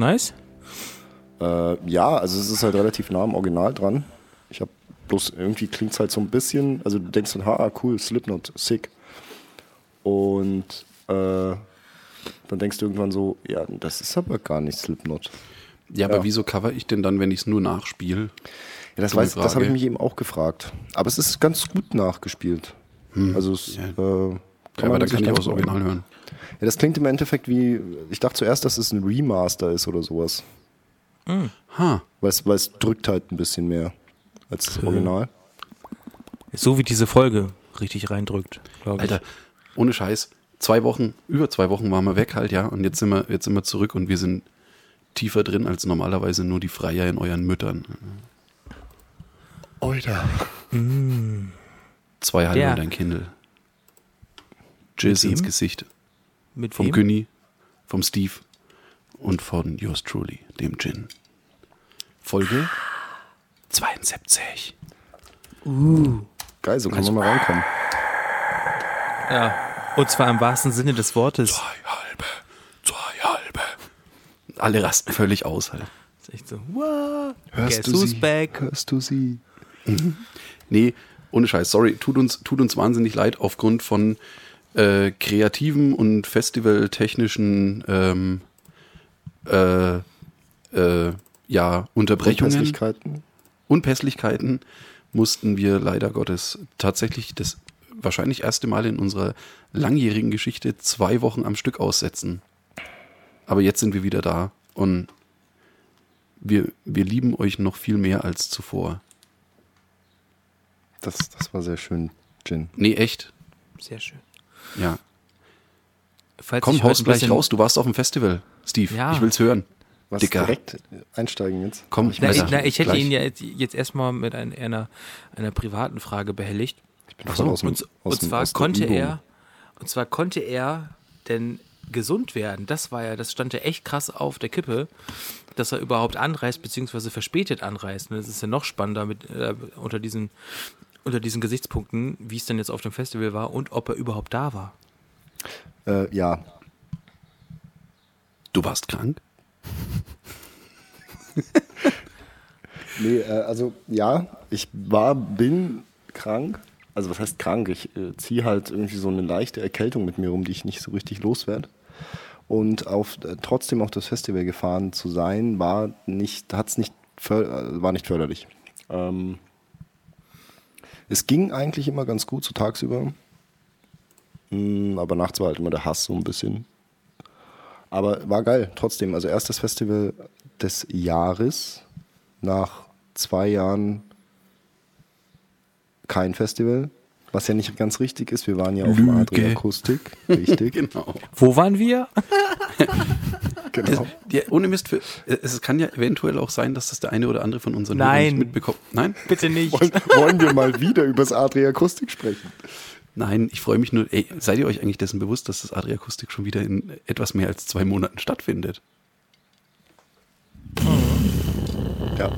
Nice? Äh, ja, also es ist halt relativ nah am Original dran. Ich habe bloß irgendwie klingt es halt so ein bisschen, also du denkst dann, ha, cool, Slipknot, sick. Und äh, dann denkst du irgendwann so, ja, das ist aber gar nicht Slipknot. Ja, aber Ja. wieso cover ich denn dann, wenn ich es nur nachspiele? Ja, das weiß, das habe ich mich eben auch gefragt. Aber es ist ganz gut nachgespielt. Also es, Ja. äh, Ja, kann aber man da kann ich auch das Original hören. Ja, das klingt im Endeffekt wie, ich dachte zuerst, dass es ein Remaster ist oder sowas. Ha, Weil es, weil es drückt halt ein bisschen mehr als das Original. So wie diese Folge richtig reindrückt, glaube ich. Alter, ohne Scheiß. Zwei Wochen, über zwei Wochen waren wir weg halt, ja. Und jetzt sind wir, jetzt sind wir zurück und wir sind tiefer drin als normalerweise nur die Freier in euren Müttern. Alter. Zwei halbe und ein Kindle. Jizz ins Gesicht. Mit Vom wem? Günni, vom Steve und von yours truly, dem Gin. Folge 72. Geil, so kann man mal reinkommen. Ja. Und zwar im wahrsten Sinne des Wortes. Zwei halbe, zwei halbe. Alle rasten völlig aus halt. Das ist echt so, what? Hörst Guess du who's sie? back? Hörst du sie? Nee, ohne Scheiß, sorry, tut uns, tut uns wahnsinnig leid aufgrund von äh, kreativen und festivaltechnischen ähm, äh, äh, ja, Unterbrechungen, Unpässlichkeiten. Unpässlichkeiten mussten wir leider Gottes tatsächlich das wahrscheinlich erste Mal in unserer langjährigen Geschichte zwei Wochen am Stück aussetzen. Aber jetzt sind wir wieder da und wir, wir lieben euch noch viel mehr als zuvor. Das, das war sehr schön, Jin. Nee, echt. Sehr schön. Ja. Falls Komm, ich haust gleich raus. Du warst auf dem Festival, Steve. Ja. Ich will's hören. Was Dicker. direkt einsteigen jetzt? Komm, Na, ich, na, ich hätte gleich. ihn ja jetzt, jetzt erstmal mit ein, einer, einer privaten Frage behelligt. Ich bin voll aus dem- und, aus und dem- zwar aus konnte er, und zwar konnte er denn gesund werden. Das war ja, das stand ja echt krass auf der Kippe, dass er überhaupt anreist, beziehungsweise verspätet anreist. Und das ist ja noch spannender mit, äh, unter diesen, unter diesen Gesichtspunkten, wie es denn jetzt auf dem Festival war und ob er überhaupt da war. Äh, ja, Du warst krank? Nee, äh, also ja, ich war, bin krank. Also was heißt krank? Ich äh, ziehe halt irgendwie so eine leichte Erkältung mit mir rum, die ich nicht so richtig loswerde. Und auf, äh, trotzdem auf das Festival gefahren zu sein, war nicht, hat's nicht, äh, war nicht förderlich. Ähm, es ging eigentlich immer ganz gut, so tagsüber. Mm, aber nachts war halt immer der Hass so ein bisschen. Aber war geil, trotzdem. Also erstes Festival des Jahres nach zwei Jahren kein Festival. Was ja nicht ganz richtig ist. Wir waren ja auf dem Lüge. Adria Akustik. Richtig, Genau. Wo waren wir? genau. Ja, ohne Mist, für, es kann ja eventuell auch sein, dass das der eine oder andere von unseren Nein. Hörern nicht mitbekommt. Nein? Bitte nicht. Wollen, wollen wir mal wieder über das Adria Akustik sprechen? Nein, ich freue mich nur. Ey, seid ihr euch eigentlich dessen bewusst, dass das Adriakustik schon wieder in etwas mehr als zwei Monaten stattfindet? Ja,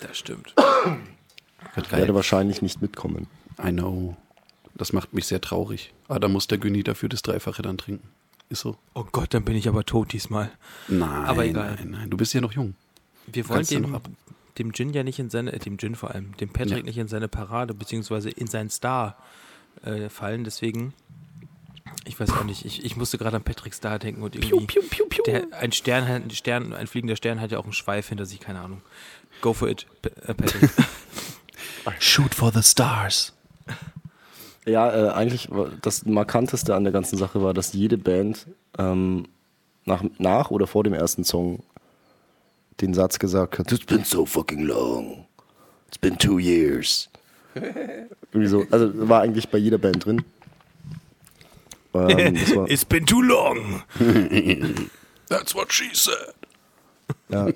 Das stimmt. Wird werde wahrscheinlich nicht mitkommen. I know. Das macht mich sehr traurig. Aber da muss der Günni dafür das Dreifache dann trinken. Ist so. Oh Gott, dann bin ich aber tot diesmal. Nein, Aber egal. nein, nein. Du bist ja noch jung. Wir wollen dem, noch ab- dem Gin ja nicht in seine, äh, dem Gin vor allem, dem Patrick Ja. nicht in seine Parade, beziehungsweise in seinen Star äh, fallen. Deswegen, ich weiß auch nicht, ich, ich musste gerade an Patrick Star denken und irgendwie. piu, piu, piu. Der, ein Stern, ein Stern, ein fliegender Stern hat ja auch einen Schweif hinter sich, keine Ahnung. Go for it, P äh, Patrick. Shoot for the stars. Ja, äh, eigentlich das Markanteste an der ganzen Sache war, dass jede Band ähm, nach, nach oder vor dem ersten Song den Satz gesagt hat, It's been so fucking long. It's been two years. Irgendwie so, also war eigentlich bei jeder Band drin. Ähm, It's been too long. That's what she said. ja.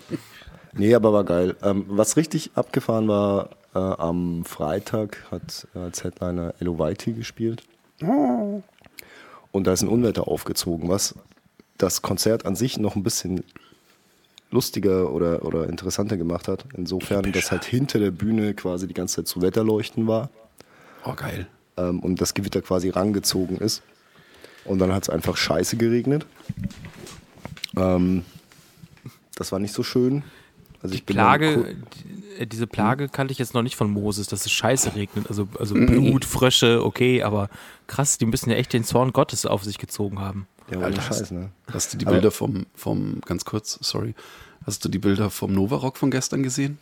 Nee, aber war geil. Ähm, was richtig abgefahren war, äh, am Freitag hat äh, als Headliner Elo Whitey gespielt. Und da ist ein Unwetter aufgezogen, was das Konzert an sich noch ein bisschen lustiger oder, oder interessanter gemacht hat. Insofern, dass halt hinter der Bühne quasi die ganze Zeit zu Wetterleuchten war Oh, geil. ähm, und das Gewitter quasi rangezogen ist. Und dann hat es einfach scheiße geregnet. Ähm, das war nicht so schön. Also ich bin dann Plage, ku- die, äh, diese Plage kannte ich jetzt noch nicht von Moses, dass es Scheiße regnet. Also, also Blut, Frösche, okay, aber krass, die müssen ja echt den Zorn Gottes auf sich gezogen haben. Ja, ohne Alter, Scheiß, ne? Hast du die Bilder vom, vom, ganz kurz, sorry, hast du die Bilder vom Novarock von gestern gesehen?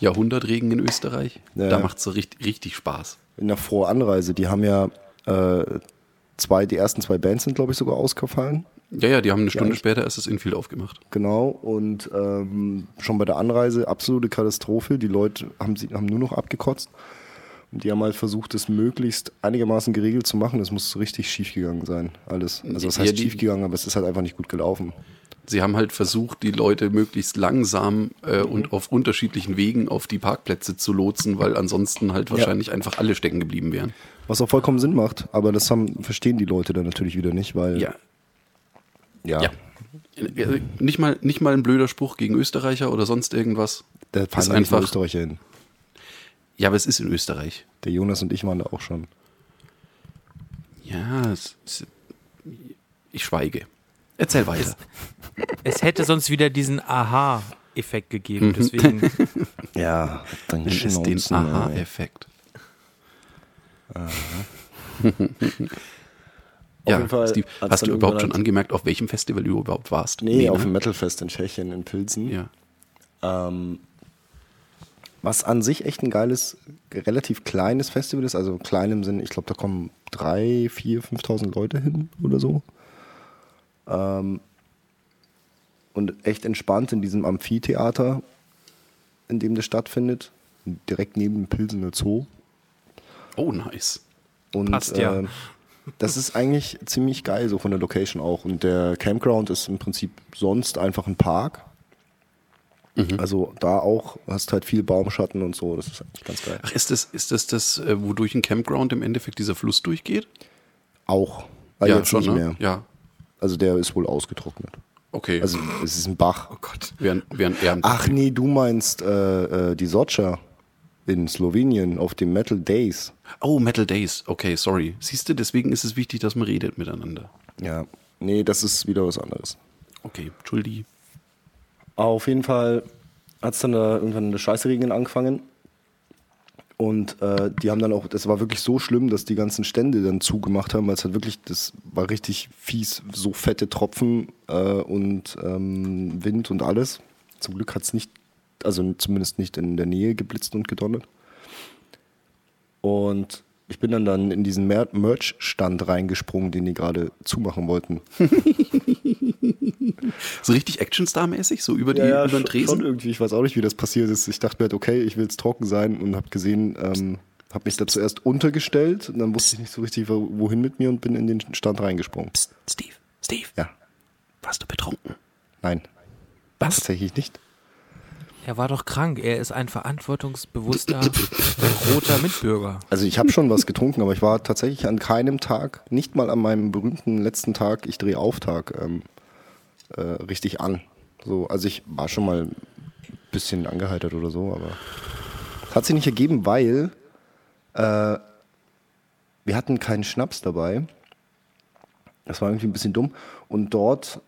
Jahrhundertregen in Österreich. Ja. Da macht es so richtig, richtig Spaß. In der Voranreise, die haben ja äh, zwei, die ersten zwei Bands sind, glaube ich, sogar ausgefallen. Ja, ja, die haben eine Stunde echt? später erst das Infield aufgemacht. Genau, und ähm, schon bei der Anreise absolute Katastrophe. Die Leute haben, sie, haben nur noch abgekotzt. Und die haben halt versucht, es möglichst einigermaßen geregelt zu machen. Es muss richtig schief gegangen sein, alles. Also Ja, heißt die- schief gegangen, aber es ist halt einfach nicht gut gelaufen. Sie haben halt versucht, die Leute möglichst langsam äh, und auf unterschiedlichen Wegen auf die Parkplätze zu lotsen, weil ansonsten halt wahrscheinlich einfach alle stecken geblieben wären. Was auch vollkommen Sinn macht, aber das haben, verstehen die Leute dann natürlich wieder nicht, weil Ja, ja, ja. Äh, Nicht mal, nicht mal ein blöder Spruch gegen Österreicher oder sonst irgendwas. da ist fahren ja nur einfach. Österreicher hin. Ja, aber es ist in Österreich. Der Jonas und ich waren da auch schon. Ja, es, es, ich schweige. Erzähl weiter. Es hätte sonst wieder diesen Aha-Effekt gegeben, deswegen. Ja, dann es den Aha-Effekt. Ja, jeden Fall Steve, hast du überhaupt schon angemerkt, auf welchem Festival du überhaupt warst? Nee, auf ne? dem Metalfest in Tschechien, in Pilsen. Ja. Ähm, was an sich echt ein geiles, relativ kleines Festival ist, also klein im Sinn, ich glaube, da kommen drei, vier, 5.000 Leute hin oder so. Ähm, und echt entspannt in diesem Amphitheater, in dem das stattfindet, direkt neben dem Pilsener Zoo. Oh, nice. Und Passt ja. äh, das ist eigentlich ziemlich geil, so von der Location auch. Und der Campground ist im Prinzip sonst einfach ein Park. Also da auch hast halt viel Baumschatten und so. Das ist eigentlich ganz geil. Ach, ist das ist das, das äh, wodurch ein Campground im Endeffekt dieser Fluss durchgeht? Auch. Aber jetzt nicht ne? mehr. Ja, Also der ist wohl ausgetrocknet. okay. Also es ist ein Bach. oh Gott. Während, während er Ach nee, du meinst äh, äh, die Socha in Slowenien auf dem Metal Days. Oh, Metal Days. Okay, sorry. Siehst du, deswegen ist es wichtig, dass man redet miteinander. Ja. Nee, das ist wieder was anderes. Okay, Entschuldi. Auf jeden Fall hat es dann da irgendwann eine Scheiße regnen angefangen. Und äh, die haben dann auch, das war wirklich so schlimm, dass die ganzen Stände dann zugemacht haben, weil es halt wirklich, das war richtig fies, so fette Tropfen äh, und ähm, Wind und alles. Zum Glück hat es nicht, also zumindest nicht in der Nähe geblitzt und gedonnert. Und ich bin dann, dann in diesen Mer Merch-Stand reingesprungen, den die gerade zumachen wollten. So richtig Actionstar-mäßig, so über, die, über den Tresen? schon irgendwie. Ich weiß auch nicht, wie das passiert ist. Ich dachte mir halt, okay, ich will jetzt trocken sein und habe gesehen, ähm, habe mich da zuerst untergestellt und dann wusste ich nicht so richtig, wo- wohin mit mir und bin in den Stand reingesprungen. Psst, Steve, Steve, Ja, warst du betrunken? nein, Was? tatsächlich nicht. Er war doch krank. Er ist ein verantwortungsbewusster roter Mitbürger. Also ich habe schon was getrunken, aber ich war tatsächlich an keinem Tag, nicht mal an meinem berühmten letzten Tag, ich drehe Auftag, ähm, äh, richtig an. So, also ich war schon mal ein bisschen angeheitert oder so, aber hat sich nicht ergeben, weil äh, wir hatten keinen Schnaps dabei. Das war irgendwie ein bisschen dumm. Und dort,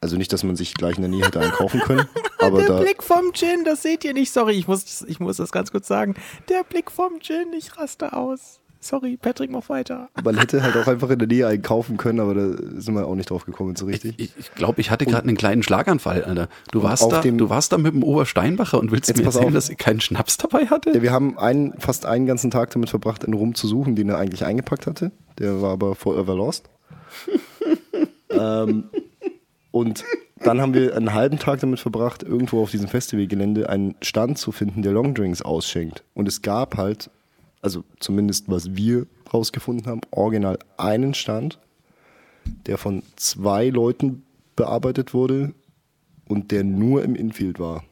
also nicht, dass man sich gleich in der Nähe hätte einkaufen können, aber Der da, Blick vom Gin, das seht ihr nicht. Sorry, ich muss, ich muss das ganz kurz sagen. Der Blick vom Gin, ich raste aus. Sorry, Patrick, mach weiter. man hätte halt auch einfach in der Nähe einkaufen können, aber da sind wir auch nicht drauf gekommen so richtig. Ich glaube, ich, glaub, ich hatte gerade einen kleinen Schlaganfall, Alter. Du warst, da, dem- du warst da mit dem Obersteinbacher und willst Jetzt mir erzählen, auf. dass ihr keinen Schnaps dabei hatte? Ja, wir haben einen, fast einen ganzen Tag damit verbracht, einen Rum zu suchen, den er eigentlich eingepackt hatte. Der war aber forever lost. ähm, und dann haben wir einen halben Tag damit verbracht, irgendwo auf diesem Festivalgelände einen Stand zu finden, der Longdrinks ausschenkt. Und es gab halt, also zumindest was wir rausgefunden haben, original einen Stand, der von zwei Leuten bearbeitet wurde und der nur im Infield war.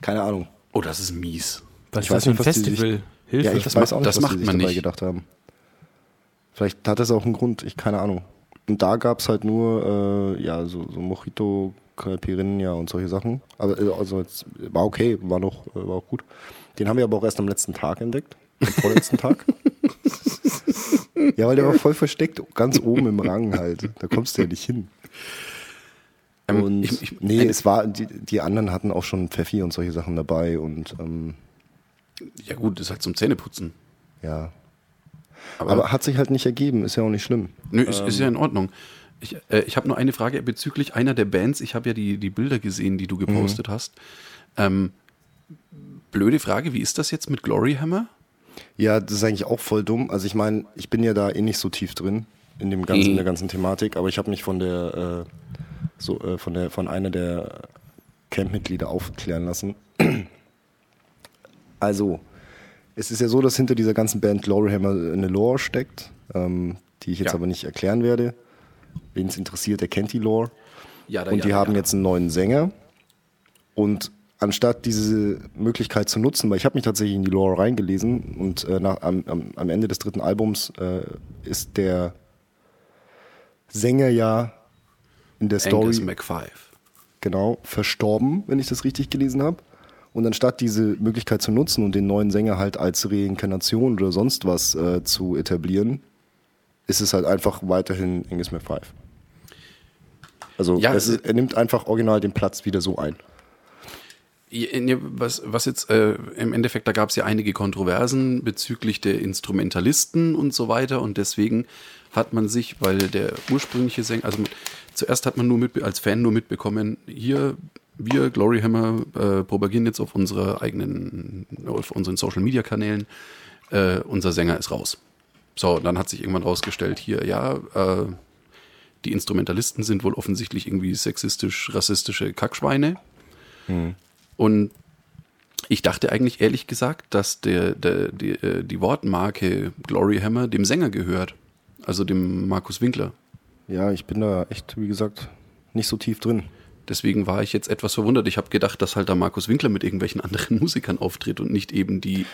Keine Ahnung. Oh, das ist mies. Was Ich weiß nicht, für ein was die Festival? sich- Hilfe. Ja, ich Das weiß macht- auch nicht, das was macht die sich man dabei nicht. gedacht haben. Vielleicht hat das auch einen Grund, ich keine Ahnung. Und da gab es halt nur, äh, ja, so, so Mojito, Caipirinha und solche Sachen. Aber also jetzt, war okay, war noch, äh, war auch gut. Den haben wir aber auch erst am letzten Tag entdeckt. Am vorletzten Tag. Ja, weil der war voll versteckt, ganz oben im Rang halt. Da kommst du ja nicht hin. Ähm, Und ich- ich- nee, es war, die, die anderen hatten auch schon Pfeffi und solche Sachen dabei und ähm, Ja gut, ist halt zum Zähneputzen. ja. Aber, Aber hat sich halt nicht ergeben, ist ja auch nicht schlimm. nö, ist, ist ja in Ordnung. Ich, äh, ich habe nur eine Frage bezüglich einer der Bands. Ich habe ja die, die Bilder gesehen, die du gepostet hast. Ähm, blöde Frage, wie ist das jetzt mit Glory Hammer? Ja, das ist eigentlich auch voll dumm. Also ich meine, ich bin ja da eh nicht so tief drin in dem ganzen, Mhm. in der ganzen Thematik, aber ich habe mich von der, äh, so, äh, von der, von einer der Campmitglieder aufklären lassen. Also, es ist ja so, dass hinter dieser ganzen Band Gloryhammer eine Lore steckt, ähm, die ich jetzt Ja. aber nicht erklären werde. Wen es interessiert, der kennt die Lore. Ja, Und die haben jetzt einen neuen Sänger. Und anstatt diese Möglichkeit zu nutzen, weil ich habe mich tatsächlich in die Lore reingelesen und äh, nach, am, am, Ende des dritten Albums äh, ist der Sänger ja in der Story Angus McFive. genau verstorben, wenn ich das richtig gelesen habe. Und anstatt diese Möglichkeit zu nutzen und den neuen Sänger halt als Reinkarnation oder sonst was äh, zu etablieren, ist es halt einfach weiterhin Angus McFive. Also Ja, es ist, er nimmt einfach original den Platz wieder so ein. Was, was jetzt äh, im Endeffekt, da gab es ja einige Kontroversen bezüglich der Instrumentalisten und so weiter und deswegen hat man sich, weil der ursprüngliche Sänger, also zuerst hat man nur mit, als Fan nur mitbekommen, hier wir Glory Hammer äh, propagieren jetzt auf unserer eigenen, auf unseren Social Media Kanälen, äh, unser Sänger ist raus. So, dann hat sich irgendwann rausgestellt, hier, ja, äh, die Instrumentalisten sind wohl offensichtlich irgendwie sexistisch, rassistische Kackschweine. Und ich dachte eigentlich ehrlich gesagt, dass der, der, die, äh, die Wortmarke Glory Hammer dem Sänger gehört. Also dem Markus Winkler. Ja, ich bin da echt, wie gesagt, nicht so tief drin. Deswegen war ich jetzt etwas verwundert. Ich habe gedacht, dass halt da Markus Winkler mit irgendwelchen anderen Musikern auftritt und nicht eben die.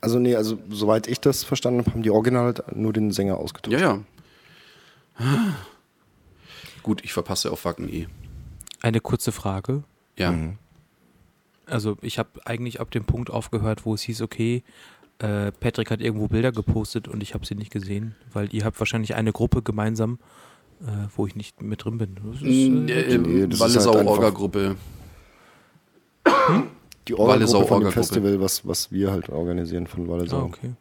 Also nee, also soweit ich das verstanden habe, haben die Original halt nur den Sänger ausgetauscht. Ja, ja. Gut, ich verpasse auf Wacken eh. Eine kurze Frage. Ja. Also ich habe eigentlich ab dem Punkt aufgehört, wo es hieß, okay, äh, Patrick hat irgendwo Bilder gepostet und ich habe sie nicht gesehen, weil ihr habt wahrscheinlich eine Gruppe gemeinsam, äh, wo ich nicht mit drin bin. Das ist, Äh, äh, nee, das ist halt Orga-Gruppe. Die Wallisau Orga-Gruppe von dem. Festival, was, was wir halt organisieren von ah, Wallisau. okay.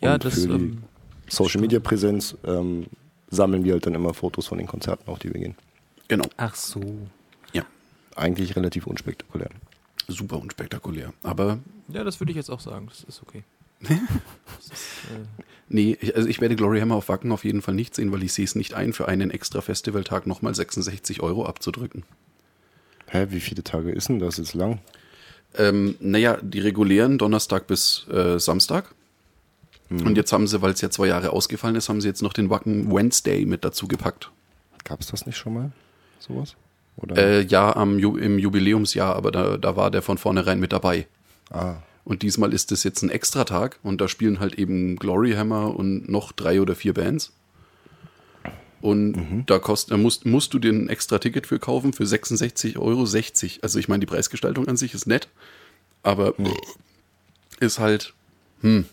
Ja, Und das für die ähm, Social Media Präsenz ähm, sammeln wir halt dann immer Fotos von den Konzerten, auf die wir gehen. Genau. ach so. Ja. Eigentlich relativ unspektakulär. Super unspektakulär. Aber Ja, das würde ich jetzt auch sagen. Das ist okay. das ist, äh, Nee, ich, also ich werde Glory Hammer auf Wacken auf jeden Fall nicht sehen, weil ich sehe es nicht ein, für einen extra Festivaltag nochmal 66 Euro abzudrücken. Hä, wie viele Tage ist denn das jetzt lang? Ähm, naja, die regulären Donnerstag bis äh, Samstag. Und jetzt haben sie, weil es ja zwei Jahre ausgefallen ist, haben sie jetzt noch den Wacken Wednesday mit dazu gepackt. Gab es das nicht schon mal? Sowas? Oder? Äh, ja, am im Jubiläumsjahr, aber da, da war der von vornherein mit dabei. ah, Und diesmal ist es jetzt ein Extratag und da spielen halt eben Glory Hammer und noch drei oder vier Bands. Und da, kost, da musst, musst du dir ein extra Ticket für kaufen für 66,60 Euro. Also ich meine, die Preisgestaltung an sich ist nett, aber ist halt, hm,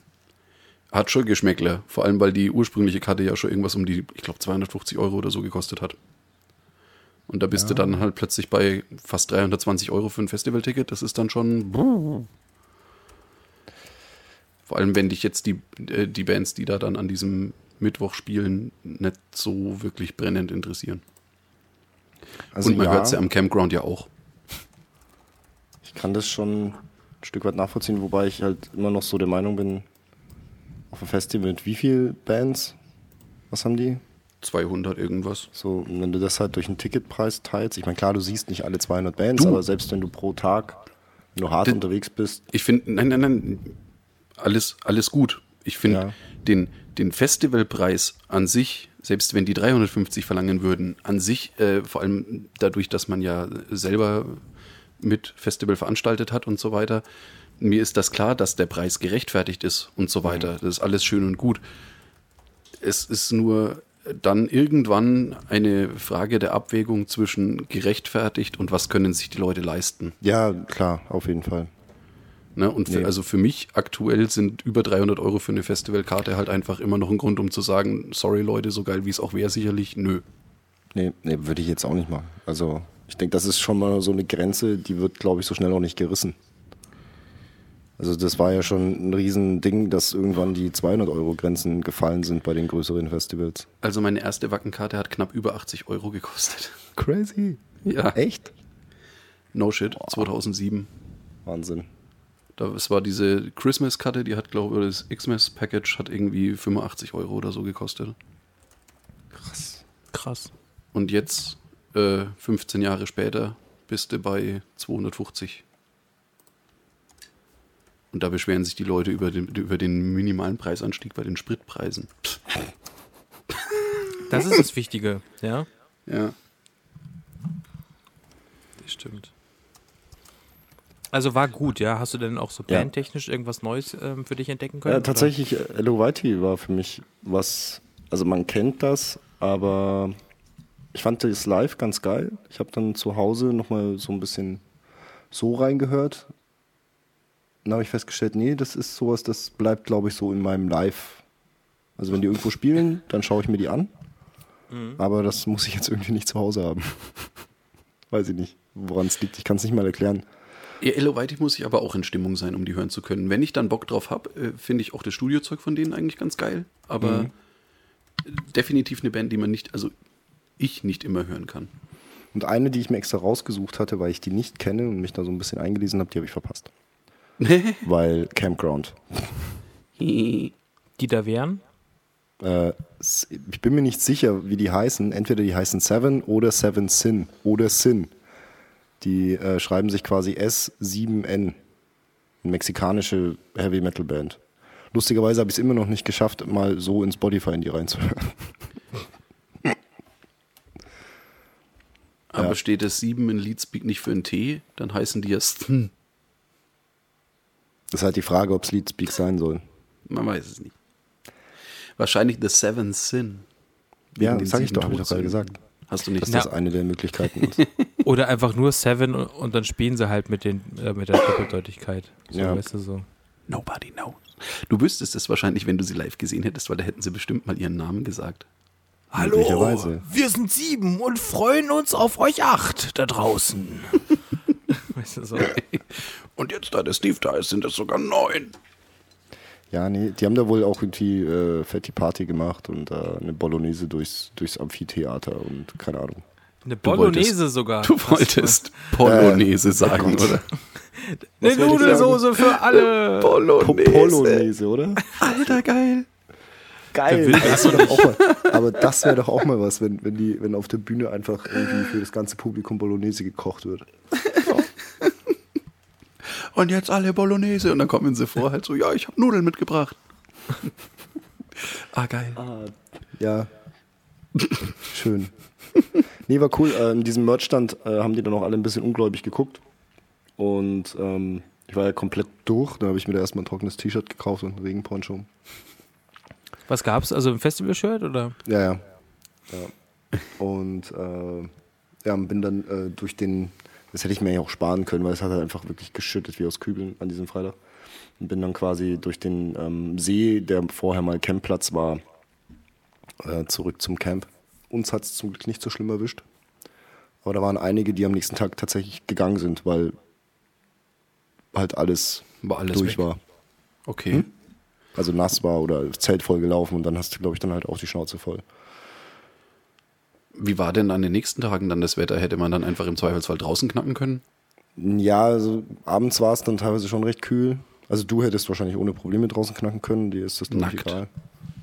hat schon Geschmäckler. Vor allem, weil die ursprüngliche Karte ja schon irgendwas um die, ich glaube, 250 Euro oder so gekostet hat. Und da bist du dann halt plötzlich bei fast 320 Euro für ein Festivalticket. Das ist dann schon. Vor allem, wenn dich jetzt die, äh, die Bands, die da dann an diesem Mittwoch spielen, nicht so wirklich brennend interessieren. also Und man ja, hört es ja am Campground ja auch. ich kann das schon ein Stück weit nachvollziehen, wobei ich halt immer noch so der Meinung bin, auf einem Festival mit wie viel Bands? Was haben die? 200 irgendwas. So, wenn du das halt durch einen Ticketpreis teilst, ich meine, klar, du siehst nicht alle 200 Bands, Du. aber selbst wenn du pro Tag, du hart Das- unterwegs bist, Ich finde, nein, nein, nein, alles, alles gut. Ich finde Ja. den, den Festivalpreis an sich, selbst wenn die 350 verlangen würden, an sich, äh, vor allem dadurch, dass man ja selber mit Festival veranstaltet hat und so weiter, mir ist das klar, dass der Preis gerechtfertigt ist und so weiter. Das ist alles schön und gut. Es ist nur dann irgendwann eine Frage der Abwägung zwischen gerechtfertigt und was können sich die Leute leisten. ja, klar, auf jeden Fall. Ne? Und für, Nee. also für mich aktuell sind über 300 Euro für eine Festivalkarte halt einfach immer noch ein Grund, um zu sagen, sorry Leute, so geil wie es auch wäre, sicherlich, nö. Nee, nee, würde ich jetzt auch nicht machen. Also, ich denke, das ist schon mal so eine Grenze, die wird, glaube ich, so schnell auch nicht gerissen. Also, das war ja schon ein Riesending, dass irgendwann die 200-Euro-Grenzen gefallen sind bei den größeren Festivals. Also meine erste Wackenkarte hat knapp über 80 Euro gekostet. Crazy. Ja. Echt? No shit, 2007. Wahnsinn. Da, es war diese Christmas-Karte, die hat, glaube ich, das Xmas-Package hat irgendwie 85 Euro oder so gekostet. Krass. Krass. Und jetzt, äh, 15 Jahre später, bist du bei 250. Und da beschweren sich die Leute über den, über den minimalen Preisanstieg bei den Spritpreisen. Das ist das Wichtige, ja. Ja. Das stimmt. Also war gut, ja. Hast du denn auch so Ja. bandtechnisch irgendwas Neues ähm, für dich entdecken können? Ja, tatsächlich, äh, Hello Whitey war für mich was, also man kennt das, aber ich fand das live ganz geil. Ich habe dann zu Hause nochmal so ein bisschen so reingehört. Dann habe ich festgestellt, nee, das ist sowas, das bleibt, glaube ich, so in meinem Live. Also wenn die irgendwo spielen, dann schaue ich mir die an. Aber das muss ich jetzt irgendwie nicht zu Hause haben. Weiß ich nicht, woran es liegt. Ich kann es nicht mal erklären. Ja, Eloweitig muss ich aber auch in Stimmung sein, um die hören zu können. Wenn ich dann Bock drauf habe, äh, finde ich auch das Studiozeug von denen eigentlich ganz geil. Aber definitiv eine Band, die man nicht, also ich nicht immer hören kann. Und eine, die ich mir extra rausgesucht hatte, weil ich die nicht kenne und mich da so ein bisschen eingelesen habe, die habe ich verpasst. weil Campground. Die da wären? Äh, ich bin mir nicht sicher, wie die heißen. Entweder die heißen Seven oder Seven Sin oder Sin. Die äh, schreiben sich quasi S7N. Eine mexikanische Heavy Metal Band. Lustigerweise habe ich es immer noch nicht geschafft, mal so in Spotify in die reinzuhören. Aber Ja. steht das 7 in Leadspeak nicht für ein T, dann heißen die ja Stn. Das ist halt die Frage, ob es Leadspeak sein soll. Man weiß es nicht. Wahrscheinlich The Seven Sin. Ja, Wegen den sag ich doch, habe ich doch gerade gesagt. Hast du nicht Dass Ja. das eine der Möglichkeiten ist. Oder einfach nur Seven und, dann spielen sie halt mit, den, äh, mit der Doppeldeutigkeit. So, Ja. weißt du so. Nobody knows. Du wüsstest es wahrscheinlich, wenn du sie live gesehen hättest, weil da hätten sie bestimmt mal ihren Namen gesagt. Möglicherweise. wir sind sieben und freuen uns auf euch acht da draußen. weißt du so. Und jetzt, da der Steve da ist, sind es sogar neun. Ja, nee, die haben da wohl auch irgendwie äh, fette Party gemacht und äh, eine Bolognese durchs, durchs Amphitheater und keine Ahnung. Eine Du wolltest- Bolognese sogar. Du wolltest Polonaise sagen, oder? Eine Nudelsoße für alle. Po Polonaise, oder? Alter, geil. Geil. will Das wär doch auch mal, aber das wäre doch auch mal was, wenn, wenn, die, wenn auf der Bühne einfach irgendwie für das ganze Publikum Bolognese gekocht wird. Und jetzt alle Bolognese. Und dann kommen sie vor, halt so, ja, ich habe Nudeln mitgebracht. ah, geil. Ja. Schön. Nee, war cool. Äh, in diesem Merchstand äh, haben die dann auch alle ein bisschen ungläubig geguckt. Und ähm, ich war ja komplett durch. Dann habe ich mir da erstmal ein trockenes T-Shirt gekauft und einen Regenponcho. Was gab's? Also ein Festival-Shirt oder? Ja, ja. ja. Und äh, ja, bin dann äh, durch den, das hätte ich mir ja auch sparen können, weil es hat halt einfach wirklich geschüttet wie aus Kübeln an diesem Freitag. Und bin dann quasi durch den ähm, See, der vorher mal Campplatz war, äh, zurück zum Camp. Uns hat es zum Glück nicht so schlimm erwischt. Aber da waren einige, die am nächsten Tag tatsächlich gegangen sind, weil halt alles, War alles durch weg. war. Okay. Also nass war oder das Zelt voll gelaufen und dann hast du, glaube ich, dann halt auch die Schnauze voll. Wie war denn an den nächsten Tagen dann das Wetter? Hätte man dann einfach im Zweifelsfall draußen knacken können? Ja, also abends war es dann teilweise schon recht kühl. Also du hättest wahrscheinlich ohne Probleme draußen knacken können, dir ist das Nackt. egal.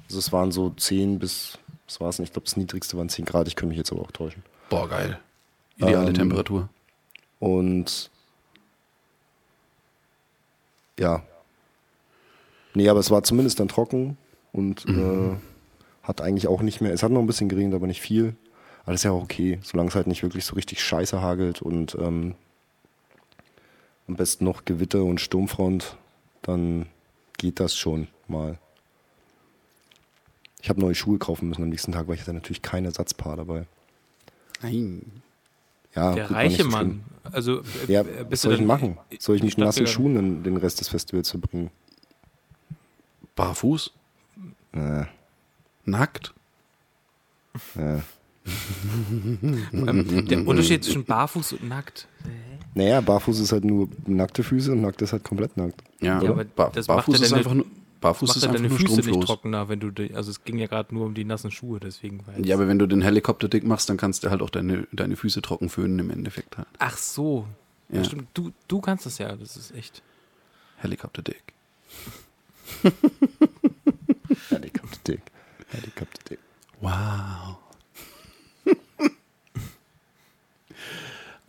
Also es waren so 10 bis, was war es nicht, ich glaube das niedrigste waren 10 Grad, ich könnte mich jetzt aber auch täuschen. Boah, geil. Ideale Ähm, Temperatur. Und ja. Nee, aber es war zumindest dann trocken und äh, hat eigentlich auch nicht mehr, es hat noch ein bisschen geregnet, aber nicht viel. Aber das ist ja auch okay, solange es halt nicht wirklich so richtig scheiße hagelt und ähm, am besten noch Gewitter und Sturmfront, dann geht das schon mal. Ich habe neue Schuhe kaufen müssen am nächsten Tag, weil ich hatte natürlich kein Ersatzpaar dabei. Nein. Ja, Der nicht reiche so Mann. schlimm. Also, äh, Ja, was soll ich dann machen? Soll ich mit Stadt nassen? Schuhen den, den Rest des Festivals verbringen? Barfuß? Äh, Nackt? äh. Ähm, der Unterschied zwischen barfuß und nackt. Naja, barfuß ist halt nur nackte Füße und nackt ist halt komplett nackt. Ja, Ja, aber Bar das macht Barfuß ja ist deine- einfach nur, Barfuß Macht ist einfach deine nur Füße nicht trockener, wenn du, die- also es ging ja gerade nur um die nassen Schuhe, deswegen. jetzt- Ja, aber wenn du den Helikopterdick machst, dann kannst du halt auch deine, deine Füße trocken föhnen im Endeffekt halt. Ach so. Ja. Ja. stimmt. Du, du kannst das ja, das ist echt. Helikopterdick. Helikopterdick. Helikopterdick. Wow.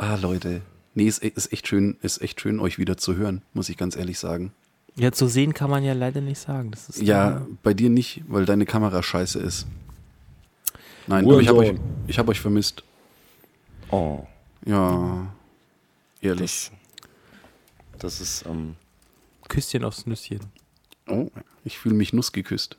Ah, Leute. Nee, ist, ist echt schön, ist echt schön, euch wieder zu hören, muss ich ganz ehrlich sagen. Ja, zu sehen kann man ja leider nicht sagen. Das ist Ja, bei dir nicht, weil deine Kamera scheiße ist. Nein, aber ich habe euch, ich hab euch vermisst. Oh, Ja, ehrlich. das, das ist, ähm, Küsschen aufs Nüsschen. Oh, ich fühle mich nussgeküsst.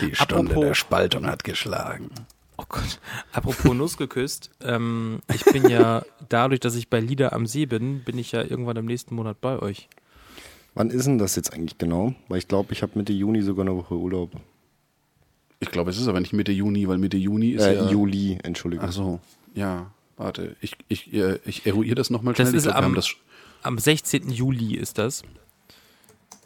Die Stunde Apropos- der Spaltung hat geschlagen. Oh Gott. Apropos Nuss geküsst. Ähm, ich bin ja, dadurch, dass ich bei Lieder am See bin, bin ich ja irgendwann im nächsten Monat bei euch. wann ist denn das jetzt eigentlich genau? Weil ich glaube, ich habe Mitte Juni sogar eine Woche Urlaub. Ich glaube, es ist aber nicht Mitte Juni, weil Mitte Juni ist Äh, ja... Juli, Entschuldigung. Ach so, ja, warte. Ich, ich, äh, ich eruiere das nochmal schnell. Das ich ist glaub, wir am- haben das, Am 16. Juli ist das.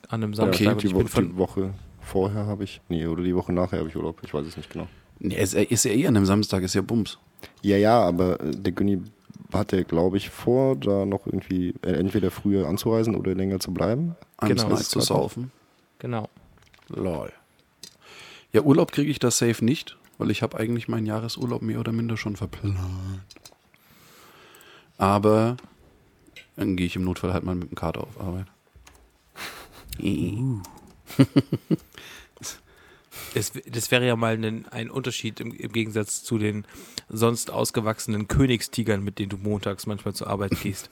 An einem Samstag. Okay, die, Wo die Woche vorher habe ich, nee, oder die Woche nachher habe ich Urlaub, ich weiß es nicht genau. nee, es ist ja eh an einem Samstag, ist ja Bums. Ja, ja, aber äh, der Günni hatte, glaube ich, vor, da noch irgendwie äh, entweder früher anzureisen oder länger zu bleiben. Genau. Night zu saufen. genau. Lol. Ja, Urlaub kriege ich da safe nicht, weil ich habe eigentlich meinen Jahresurlaub mehr oder minder schon verplant. Aber dann gehe ich im Notfall halt mal mit dem Kater auf Arbeit. Das, das wäre ja mal ein, ein Unterschied im, im Gegensatz zu den sonst ausgewachsenen Königstigern, mit denen du montags manchmal zur Arbeit gehst.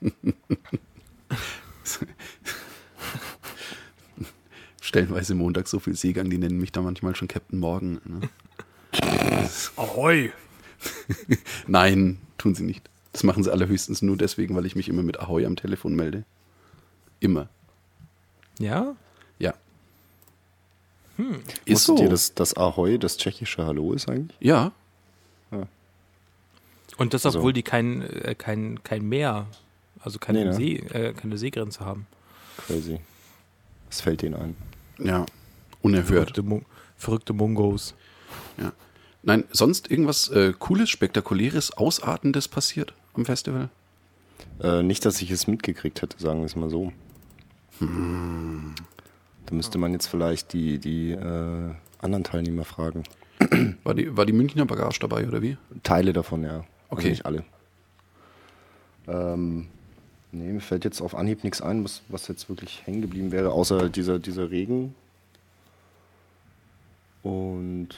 Stellenweise montags so viel Seegang, die nennen mich da manchmal schon Captain Morgan. Ne? Ahoi! Nein, tun sie nicht. Das machen sie allerhöchstens nur deswegen, weil ich mich immer mit Ahoi am Telefon melde. Immer. Ja? Ja. Hm. Ist Wusstet so. ihr, dass das Ahoi das tschechische Hallo ist eigentlich? Ja. Und das, Also- obwohl die kein, äh, kein, kein Meer, also keine, Nee, ne? See, äh, keine Seegrenze haben. Crazy. Was fällt denen ein? Ja. Unerhört. Verrückte, Mon verrückte Mongos. Ja. Nein, sonst irgendwas äh, Cooles, Spektakuläres, Ausartendes passiert am Festival? Äh, nicht, dass ich es mitgekriegt hätte, sagen wir es mal so. Da müsste man jetzt vielleicht die, die äh, anderen Teilnehmer fragen. War die, war die Münchner Bagage dabei oder wie? Teile davon, ja. Okay. Also nicht alle. Ähm, nee, mir fällt jetzt auf Anhieb nichts ein, was, was jetzt wirklich hängen geblieben wäre, außer dieser, dieser Regen. Und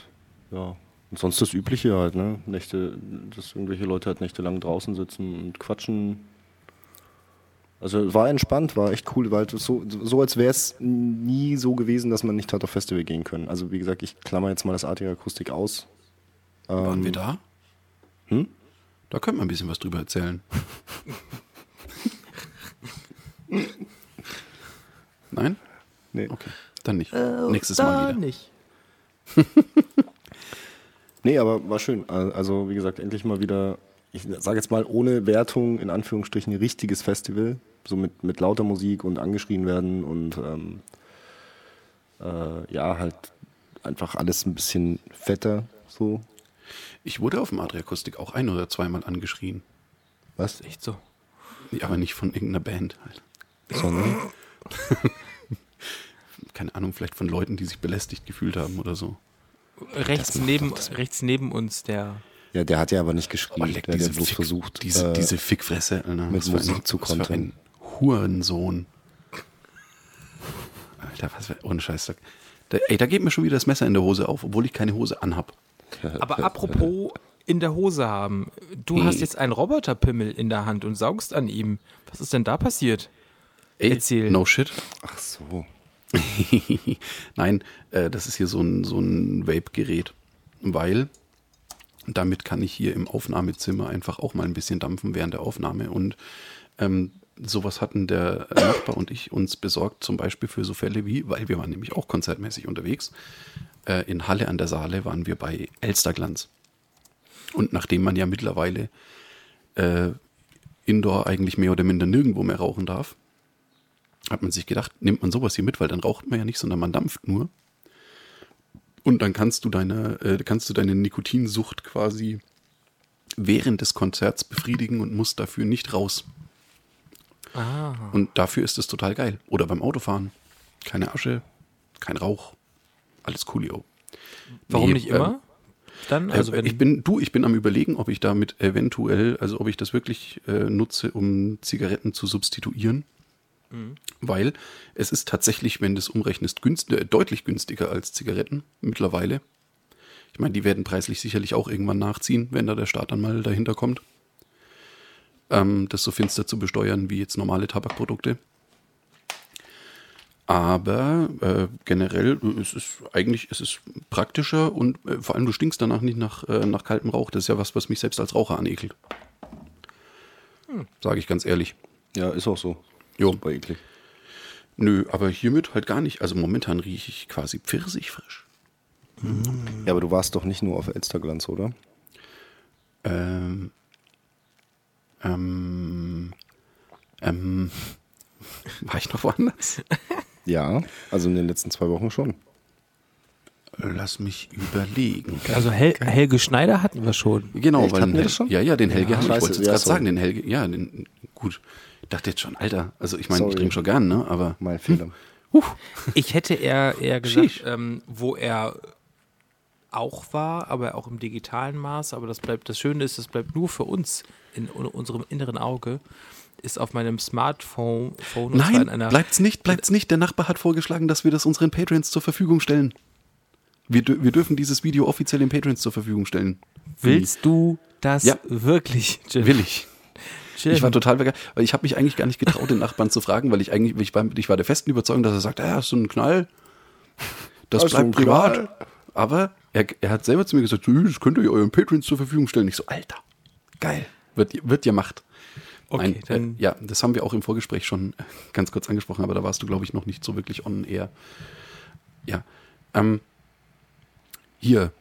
ja, und sonst das Übliche halt, ne? Nächte, dass irgendwelche Leute halt nächtelang draußen sitzen und quatschen. Also war entspannt, war echt cool, weil so, so als wäre es nie so gewesen, dass man nicht hat auf Festival gehen können. Also wie gesagt, ich klammer jetzt mal das Artige Akustik aus. Waren Ähm, wir da? Hm? Da können wir ein bisschen was drüber erzählen. Nein? Nee. Okay, dann nicht. Nächstes Mal wieder. nicht. Nee, aber war schön. Also, wie gesagt, endlich mal wieder, ich sage jetzt mal ohne Wertung, in Anführungsstrichen, ein richtiges Festival. So mit, mit lauter Musik und angeschrien werden und ähm, äh, ja, halt einfach alles ein bisschen fetter. So. Ich wurde auf dem Adriakustik auch ein oder zweimal angeschrien. Was? Echt so. Ja, aber nicht von irgendeiner Band halt. Sondern, Keine Ahnung, vielleicht von Leuten, die sich belästigt gefühlt haben oder so. Rechts neben, rechts neben uns der. ja, der hat ja aber nicht geschrien. Oh, der hat ja bloß Fick, versucht. diese, äh, diese Fickfresse. Alter. mit Was für ein- Musik zu kontern. ein Hurensohn. Alter, was für ohne Scheiß. Da, ey, da geht mir schon wieder das Messer in der Hose auf, obwohl ich keine Hose anhab. Aber apropos in der Hose haben. Du hast jetzt einen Roboterpimmel in der Hand und saugst an ihm. Was ist denn da passiert? Ey, Erzähl. no shit. Ach so. Nein, äh, das ist hier so ein, so ein Vape-Gerät, weil damit kann ich hier im Aufnahmezimmer einfach auch mal ein bisschen dampfen während der Aufnahme. Und ähm, sowas hatten der Nachbar und ich uns besorgt, zum Beispiel für so Fälle wie, weil wir waren nämlich auch konzertmäßig unterwegs, äh, in Halle an der Saale waren wir bei Elsterglanz. Und nachdem man ja mittlerweile äh, Indoor eigentlich mehr oder minder nirgendwo mehr rauchen darf, hat man sich gedacht, nimmt man sowas hier mit, weil dann raucht man ja nicht, sondern man dampft nur. Und dann kannst du deine, äh, kannst du deine Nikotinsucht quasi während des Konzerts befriedigen und musst dafür nicht raus. Ah. Und dafür ist es total geil. Oder beim Autofahren. Keine Asche, kein Rauch. Alles coolio. Warum Nee, nicht ähm, immer? Dann, also äh, wenn, ich bin, du, ich bin am überlegen, ob ich damit eventuell, also ob ich das wirklich äh, nutze, um Zigaretten zu substituieren. Mhm. Weil es ist tatsächlich, wenn du es umrechnest, günst, äh, deutlich günstiger als Zigaretten mittlerweile. Ich meine, die werden preislich sicherlich auch irgendwann nachziehen, wenn da der Staat dann mal dahinter kommt. Ähm, das so finster zu besteuern wie jetzt normale Tabakprodukte. Aber äh, generell äh, es ist eigentlich es ist praktischer und äh, vor allem du stinkst danach nicht nach, äh, nach kaltem Rauch. Das ist ja was, was mich selbst als Raucher anekelt. Sage ich ganz ehrlich. Ja, ist auch so. Jo. Super eklig. Nö, aber hiermit halt gar nicht. Also momentan rieche ich quasi pfirsichfrisch. Ja, aber du warst doch nicht nur auf Elsterglanz, oder? Ähm, ähm, ähm, war ich noch woanders? Ja, also in den letzten zwei Wochen schon. Lass mich überlegen. also Hel Helge Schneider hatten wir schon. Genau, Echt, weil hatten wir das schon? Ja, ja, den Helge Ja, haben wir. Ich wollte jetzt ja, gerade sagen, den Helge, ja, den, gut. Ich dachte jetzt schon, Alter, also ich meine, ich trinke schon gern, ne, aber Mein Fehler. huh, Ich hätte eher, eher gesagt, ähm, wo er auch war, aber auch im digitalen Maß, aber das bleibt, das Schöne ist, das bleibt nur für uns in, un- unserem inneren Auge, ist auf meinem Smartphone Phone, nein, einer, bleibt's nicht, bleibt's nicht. Der Nachbar hat vorgeschlagen, dass wir das unseren Patrons zur Verfügung stellen. Wir, wir dürfen dieses Video offiziell den Patrons zur Verfügung stellen. Willst du das Ja. wirklich, Jim? Will ich. Jim. Ich war total begeistert, weil ich habe mich eigentlich gar nicht getraut, den Nachbarn zu fragen, weil ich eigentlich, ich war, ich war der festen Überzeugung, dass er sagt, ja, hast du einen Knall? Das du bleibt privat. Knall? Aber er, er hat selber zu mir gesagt, "Hm, das könnt ihr euren Patrons zur Verfügung stellen. Ich so, Alter, geil. Wird, wird ja Macht. Okay, Nein, äh, ja, das haben wir auch im Vorgespräch schon äh, ganz kurz angesprochen, aber da warst du, glaube ich, noch nicht so wirklich on air. Ja. Ähm, hier,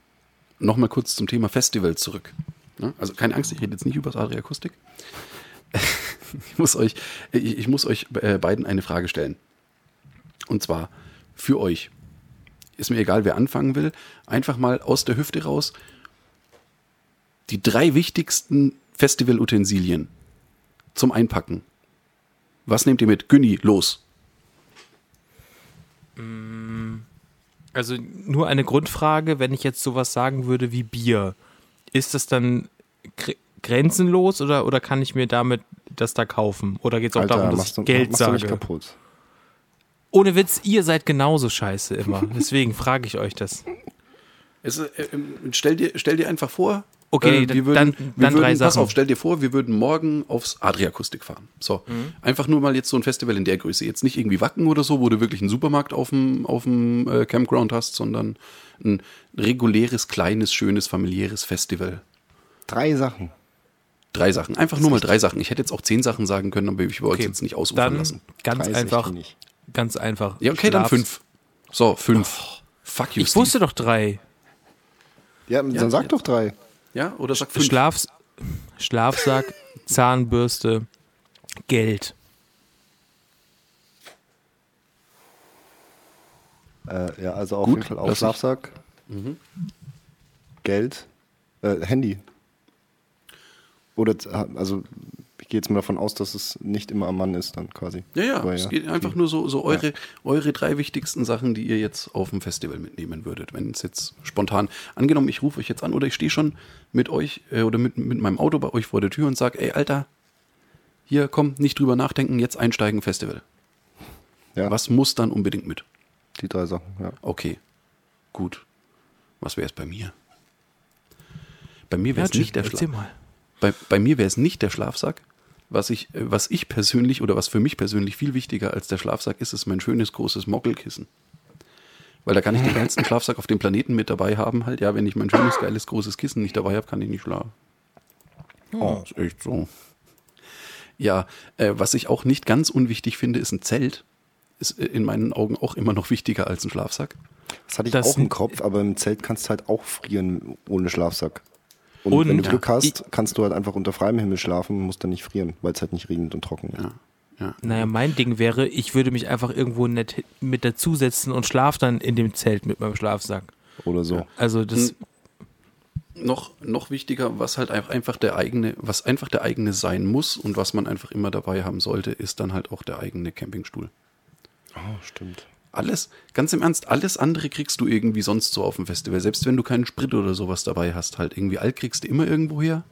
nochmal kurz zum Thema Festival zurück. Ja, also keine Angst, ich rede jetzt nicht über das Adria Akustik. ich muss euch, ich, ich muss euch äh, beiden eine Frage stellen. Und zwar für euch. Ist mir egal, wer anfangen will. Einfach mal aus der Hüfte raus. Die drei wichtigsten Festivalutensilien zum Einpacken. Was nehmt ihr mit? Günni, los. Also nur eine Grundfrage, wenn ich jetzt sowas sagen würde wie Bier, ist das dann grenzenlos oder, oder kann ich mir damit das da kaufen? Oder geht es auch Alter, darum, dass ich du, Geld machst du mich sage? kaputt. Ohne Witz, ihr seid genauso scheiße immer. Deswegen frage ich euch das. Es, äh, ähm, stell, dir, stell dir einfach vor. Okay, äh, wir dann- würden, dann- wir dann würden, drei Pass Sachen. auf, stell dir vor, wir würden morgen aufs Adriakustik fahren. So. Mhm. Einfach nur mal jetzt so ein Festival in der Größe. Jetzt nicht irgendwie Wacken oder so, wo du wirklich einen Supermarkt auf dem, auf dem äh, Campground hast, sondern ein reguläres, kleines, schönes, familiäres Festival. Drei Sachen. Drei Sachen. Einfach nur mal drei Sachen. Ich hätte jetzt auch zehn Sachen sagen können, aber ich wollte es Okay, jetzt nicht ausufern Dann lassen. ganz einfach, ganz einfach. Ja, okay, dann Schlafs- fünf. So, fünf. Fuck you, Ich Steve. wusste doch drei. Ja, dann Ja, sag ja. doch drei. Ja, oder sag fünf. Schlafs Schlafsack, Zahnbürste, Geld. Äh, ja, also auf Gut, jeden Fall auch Schlafsack. Geld. Äh, Handy. Oder, also, ich gehe jetzt mal davon aus, dass es nicht immer am Mann ist, dann quasi. Ja, ja, Aber es geht einfach nur so, so eure, eure drei wichtigsten Sachen, die ihr jetzt auf dem Festival mitnehmen würdet, wenn es jetzt spontan, angenommen, ich rufe euch jetzt an oder ich stehe schon mit euch äh, oder mit, mit meinem Auto bei euch vor der Tür und sage, ey, Alter, hier, komm, nicht drüber nachdenken, jetzt einsteigen, Festival. Ja, Was muss dann unbedingt mit? die drei Sachen, ja. Okay, gut. Was wäre es bei mir? Bei mir wäre Ja, es nicht der Schlaf. mal. Bei, bei mir wäre es nicht der Schlafsack. Was ich, was ich persönlich oder was für mich persönlich viel wichtiger als der Schlafsack ist, ist mein schönes großes Moggelkissen. Weil da kann ich den geilsten Schlafsack auf dem Planeten mit dabei haben, halt. Ja, wenn ich mein schönes, geiles, großes Kissen nicht dabei habe, kann ich nicht schlafen. Oh, ist echt so. Ja, äh, was ich auch nicht ganz unwichtig finde, ist ein Zelt. Ist äh, in meinen Augen auch immer noch wichtiger als ein Schlafsack. Das hatte ich Das auch im Kopf, aber im Zelt kannst du halt auch frieren ohne Schlafsack. Und, Und- wenn du Ja. Glück hast, kannst du halt einfach unter freiem Himmel schlafen, musst dann nicht frieren, weil es halt nicht regnet und trocken ist. Ja. Ja. Naja, mein Ding wäre, ich würde mich einfach irgendwo nett mit dazusetzen und schlaf dann in dem Zelt mit meinem Schlafsack. Oder so. Also das, noch, noch wichtiger, was halt einfach- einfach der eigene, was einfach der eigene sein muss und was man einfach immer dabei haben sollte, ist dann halt auch der eigene Campingstuhl. Oh, stimmt. Alles, ganz im Ernst, alles andere kriegst du irgendwie sonst so auf dem Festival. Selbst wenn du keinen Sprit oder sowas dabei hast, halt irgendwie alt kriegst du immer irgendwo her.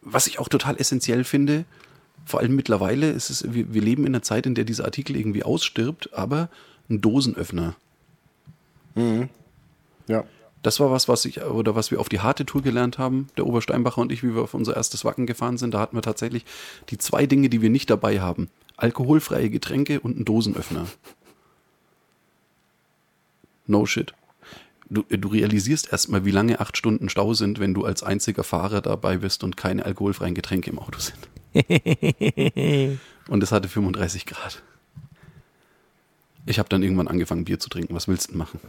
Was ich auch total essentiell finde, vor allem mittlerweile, ist es, wir, wir leben in einer Zeit, in der dieser Artikel irgendwie ausstirbt, aber ein Dosenöffner. Ja. Das war was, was ich oder was wir auf die harte Tour gelernt haben, der Obersteinbacher und ich, wie wir auf unser erstes Wacken gefahren sind. Da hatten wir tatsächlich die zwei Dinge, die wir nicht dabei haben: alkoholfreie Getränke und einen Dosenöffner. No shit. Du, du realisierst erstmal, wie lange acht Stunden Stau sind, wenn du als einziger Fahrer dabei bist und keine alkoholfreien Getränke im Auto sind. und es hatte 35 Grad. Ich habe dann irgendwann angefangen, Bier zu trinken. Was willst du denn machen?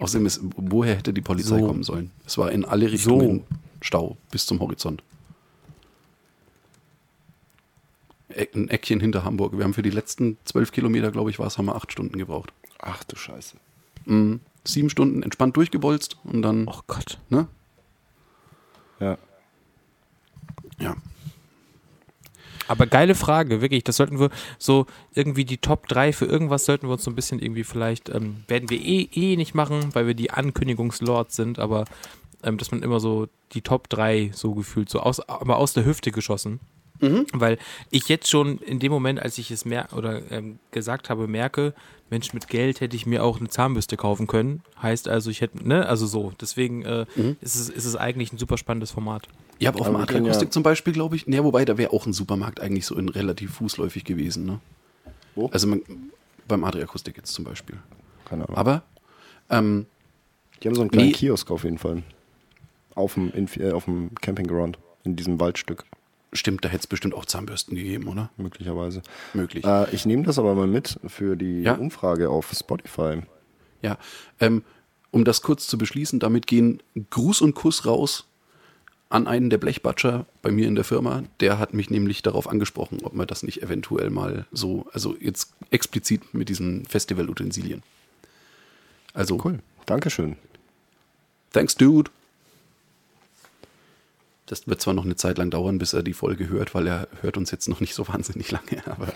Außerdem ist, woher hätte die Polizei So. kommen sollen? Es war in alle Richtungen Stau bis zum Horizont. Ein Eckchen hinter Hamburg. Wir haben für die letzten zwölf Kilometer, glaube ich, war es, haben wir acht Stunden gebraucht. Ach du Scheiße. Mhm. Sieben Stunden entspannt durchgebolzt und dann, oh Gott. ne? Ja. Ja. Aber geile Frage, wirklich. Das sollten wir so irgendwie die Top 3 für irgendwas sollten wir uns so ein bisschen irgendwie vielleicht, ähm, werden wir eh, eh nicht machen, weil wir die Ankündigungslords sind, aber ähm, dass man immer so die Top 3 so gefühlt, so aus, aber aus der Hüfte geschossen. Weil ich jetzt schon in dem Moment, als ich es mer oder ähm, gesagt habe, merke, Mensch, mit Geld hätte ich mir auch eine Zahnbürste kaufen können. Heißt also, ich hätte, ne, also so. Deswegen äh, ist, es, ist es eigentlich ein super spannendes Format. Ja, aber auf dem Adriakustik ja- zum Beispiel, glaube ich, ne, wobei, da wäre auch ein Supermarkt eigentlich so in relativ fußläufig gewesen, ne? Wo? Also man, beim Adriakustik jetzt zum Beispiel. Keine Ahnung. Aber, ähm, Die haben so einen kleinen Nee. Kiosk auf jeden Fall. Auf dem, Inf- äh, auf dem Campingground. In diesem Waldstück, stimmt, da hätte es bestimmt auch Zahnbürsten gegeben, oder? möglicherweise. Möglich. Äh, ich nehme das aber mal mit für die Ja. Umfrage auf Spotify. Ja, ähm, um das kurz zu beschließen, damit gehen Gruß und Kuss raus an einen der Blechbatscher bei mir in der Firma. Der hat mich nämlich darauf angesprochen, ob man das nicht eventuell mal so, also jetzt explizit mit diesen Festivalutensilien. Also, Cool. Dankeschön. thanks, dude. Das wird zwar noch eine Zeit lang dauern, bis er die Folge hört, weil er hört uns jetzt noch nicht so wahnsinnig lange, aber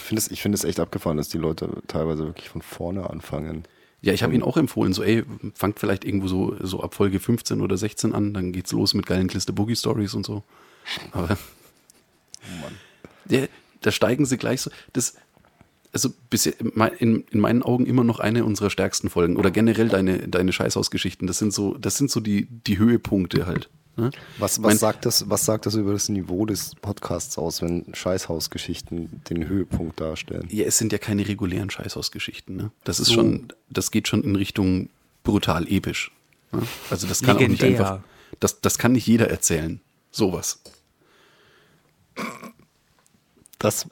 Ich finde es find echt abgefahren, dass die Leute teilweise wirklich von vorne anfangen. Ja, ich habe ihn auch empfohlen, so, ey, fangt vielleicht irgendwo so, so ab Folge 15 oder 16 an, dann geht's los mit geilen Clister Boogie Stories und so. Aber. Ja, da steigen sie gleich so. Das, also bisher, in, in meinen Augen immer noch eine unserer stärksten Folgen. Oder generell deine, deine Scheißhausgeschichten. Das sind so, das sind so die, die Höhepunkte halt. Ne? Was, was, Mein- sagt das, was sagt das über das Niveau des Podcasts aus, wenn Scheißhausgeschichten den Höhepunkt darstellen? Ja, es sind ja keine regulären Scheißhausgeschichten. Ne? Das ist schon, das geht schon in Richtung brutal episch. Ne? Also das kann auch nicht Legendär. einfach, das, das kann nicht jeder erzählen. Sowas. Das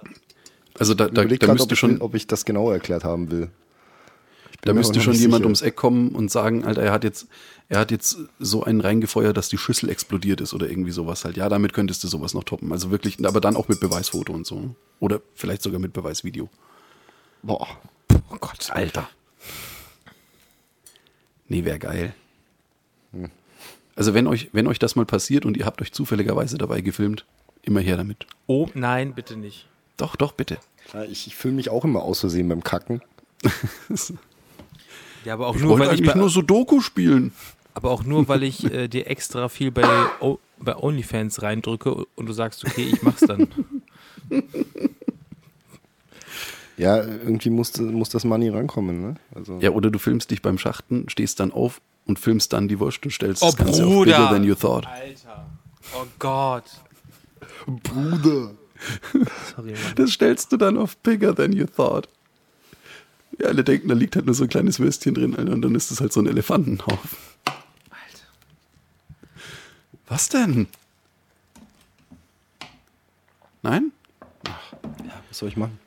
Also da, da, da müsste ob, ich, schon, ob ich das genau erklärt haben will. Da müsste schon jemand sicher. ums Eck kommen und sagen, Alter, er hat jetzt, er hat jetzt so einen reingefeuert, dass die Schüssel explodiert ist oder irgendwie sowas halt. Ja, damit könntest du sowas noch toppen. Also wirklich, aber dann auch mit Beweisfoto und so. Oder vielleicht sogar mit Beweisvideo. Boah. Oh Gott. Alter. Nee, wäre geil. Also wenn euch, wenn euch das mal passiert und ihr habt euch zufälligerweise dabei gefilmt, immer her damit. Oh, nein, bitte nicht. Doch, doch, bitte. Ja, Ich, ich fühle mich auch immer aus Versehen beim Kacken. Ja, aber auch Ich nur, wollte weil ich eigentlich bei, nur Sudoku spielen. aber auch nur, weil ich äh, dir extra viel bei, o bei OnlyFans reindrücke und du sagst, okay, ich mach's dann. Ja, irgendwie muss, muss das Money rankommen, ne? Also, Ja, oder du filmst dich beim Schachten, stehst dann auf und filmst dann die Wurst und stellst Oh, das Ganze auf Bruder. bigger than you thought. Alter. Oh Gott. Bruder. Sorry, Mann. Das stellst du dann auf bigger than you thought. Ja, alle denken, da liegt halt nur so ein kleines Würstchen drin, Alter, und dann ist es halt so ein Elefantenhaufen. Alter. Was denn? Nein? Was soll ich machen?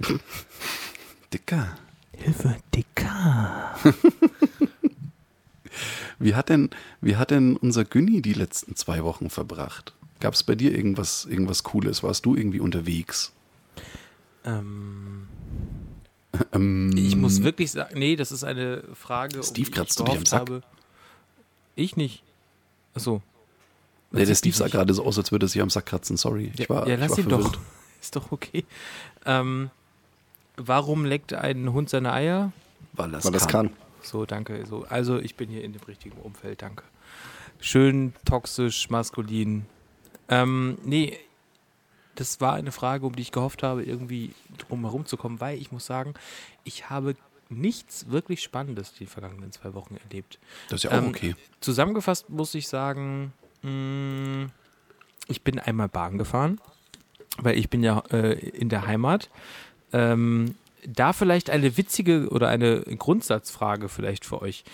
Dicker. Hilfe, Dicker. Wie hat denn, wie hat denn unser Günni die letzten zwei Wochen verbracht? Gab es bei dir irgendwas, irgendwas Cooles? Warst du irgendwie unterwegs? Ähm, Ähm, ich muss wirklich sagen, nee, das ist eine Frage. Steve, die kratzt ich du dich am Sack? Habe. Ich nicht. Achso. Nee, der Steve sah gerade so aus, als würde er sich am Sack kratzen. Sorry. Ich war, ja, ich lass war ihn verwirrt. doch. Ist doch okay. Ähm, warum leckt ein Hund seine Eier? Weil das, Weil das kann. So, danke. So, also ich bin hier in dem richtigen Umfeld, danke. Schön toxisch, maskulin. Ähm, nee, das war eine Frage, um die ich gehofft habe, irgendwie drum herum zu kommen, weil ich muss sagen, ich habe nichts wirklich Spannendes die vergangenen zwei Wochen erlebt. Das ist ja auch Ähm, okay. Zusammengefasst muss ich sagen, mh, ich bin einmal Bahn gefahren, weil ich bin ja äh, in der Heimat. Ähm, da vielleicht eine witzige oder eine Grundsatzfrage vielleicht für euch.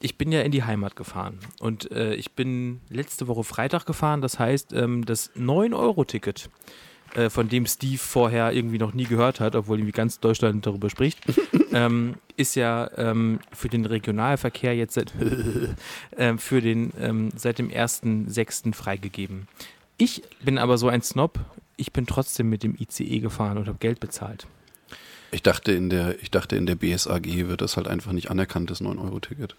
Ich bin ja in die Heimat gefahren und äh, ich bin letzte Woche Freitag gefahren. Das heißt, ähm, das 9-Euro-Ticket, äh, von dem Steve vorher irgendwie noch nie gehört hat, obwohl irgendwie ganz Deutschland darüber spricht, ähm, ist ja ähm, für den Regionalverkehr jetzt seit, ähm, für den, ähm, seit dem 1.6. freigegeben. Ich bin aber so ein Snob, ich bin trotzdem mit dem ICE gefahren und habe Geld bezahlt. Ich dachte, in der, ich dachte, in der BSAG wird das halt einfach nicht anerkannt, das 9-Euro-Ticket.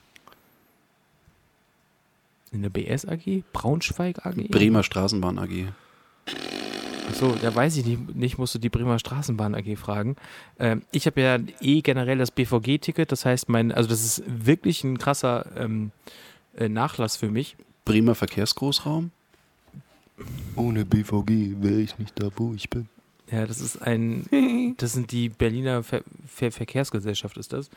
In der BS AG? Braunschweig AG? Bremer Straßenbahn AG. Achso, da weiß ich nicht, nicht, musst du die Bremer Straßenbahn AG fragen. Ähm, ich habe ja eh generell das BVG-Ticket, das heißt, mein, also das ist wirklich ein krasser ähm, äh, Nachlass für mich. Bremer Verkehrsgroßraum? Ohne BVG wäre ich nicht da, wo ich bin. Ja, das ist ein, das sind die Berliner Ver Ver Verkehrsgesellschaft, ist das.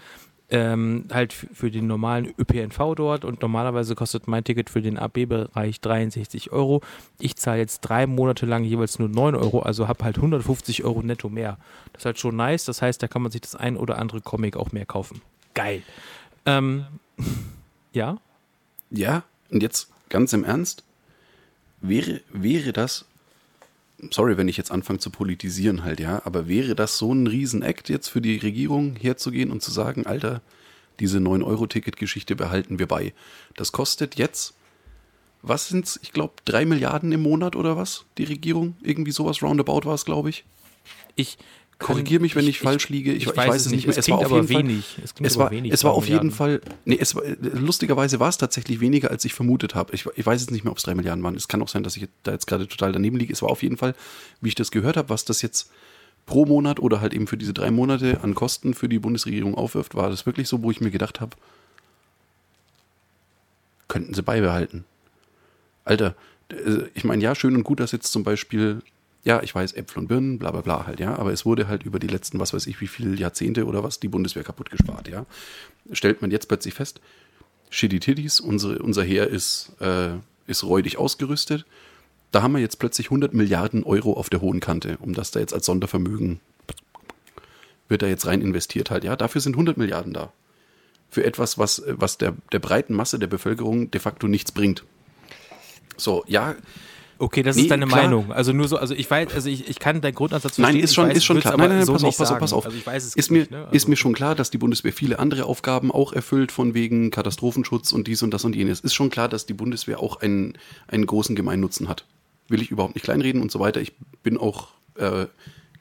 Ähm, halt für den normalen ÖPNV dort und normalerweise kostet mein Ticket für den AB-Bereich 63 Euro. Ich zahle jetzt drei Monate lang jeweils nur 9 Euro, also habe halt 150 Euro netto mehr. Das ist halt schon nice, das heißt, da kann man sich das ein oder andere Comic auch mehr kaufen. Geil. Ähm, ja, Ja, und jetzt ganz im Ernst, wäre, wäre das, sorry, wenn ich jetzt anfange zu politisieren halt, ja, aber wäre das so ein Riesenakt jetzt für die Regierung herzugehen und zu sagen, Alter, diese 9-Euro-Ticket-Geschichte behalten wir bei. Das kostet jetzt, was sind's, ich glaube, drei Milliarden im Monat oder was, die Regierung? Irgendwie sowas roundabout war es, glaube ich. ich Korrigier mich, wenn ich, falsch liege. Ich, ich ich weiß, es nicht mehr. Es klingt war auf jeden Fall, wenig. Es klingt es aber war, wenig, es war auf jeden. Fall, nee, es war, lustigerweise war es tatsächlich weniger, als ich vermutet habe. Ich, ich weiß jetzt nicht mehr, ob es drei Milliarden waren. Es kann auch sein, dass ich da jetzt gerade total daneben liege. Es war auf jeden Fall, wie ich das gehört habe, was das jetzt pro Monat oder halt eben für diese drei Monate an Kosten für die Bundesregierung aufwirft, war das wirklich so, wo ich mir gedacht habe, könnten sie beibehalten. Alter, äh, ich meine, ja, schön und gut, dass jetzt zum Beispiel, ja, ich weiß, Äpfel und Birnen, bla bla bla halt, ja, aber es wurde halt über die letzten, was weiß ich, wie viele Jahrzehnte oder was die Bundeswehr kaputt gespart, ja. Stellt man jetzt plötzlich fest, shitty titties, unsere, unser Heer ist, äh, ist räudig ausgerüstet. Da haben wir jetzt plötzlich 100 Milliarden Euro auf der hohen Kante, um das da jetzt als Sondervermögen wird da jetzt rein investiert halt, ja. Dafür sind 100 Milliarden da. Für etwas, was, was der, der breiten Masse der Bevölkerung de facto nichts bringt. So, ja, Okay, das Nee, ist deine klar. Meinung. Also nur so, also ich weiß, also ich, ich kann deinen Grundansatz Nein, verstehen. ist schon, weiß, ist schon klar. Nein, nein, nein, so pass auf, pass auf, pass auf. Also ich weiß es ist, mir, nicht, ne? ist Also- mir schon klar, dass die Bundeswehr viele andere Aufgaben auch erfüllt, von wegen Katastrophenschutz und dies und das und jenes. Ist schon klar, dass die Bundeswehr auch einen, einen großen Gemeinnutzen hat. Will ich überhaupt nicht kleinreden und so weiter. Ich bin auch äh,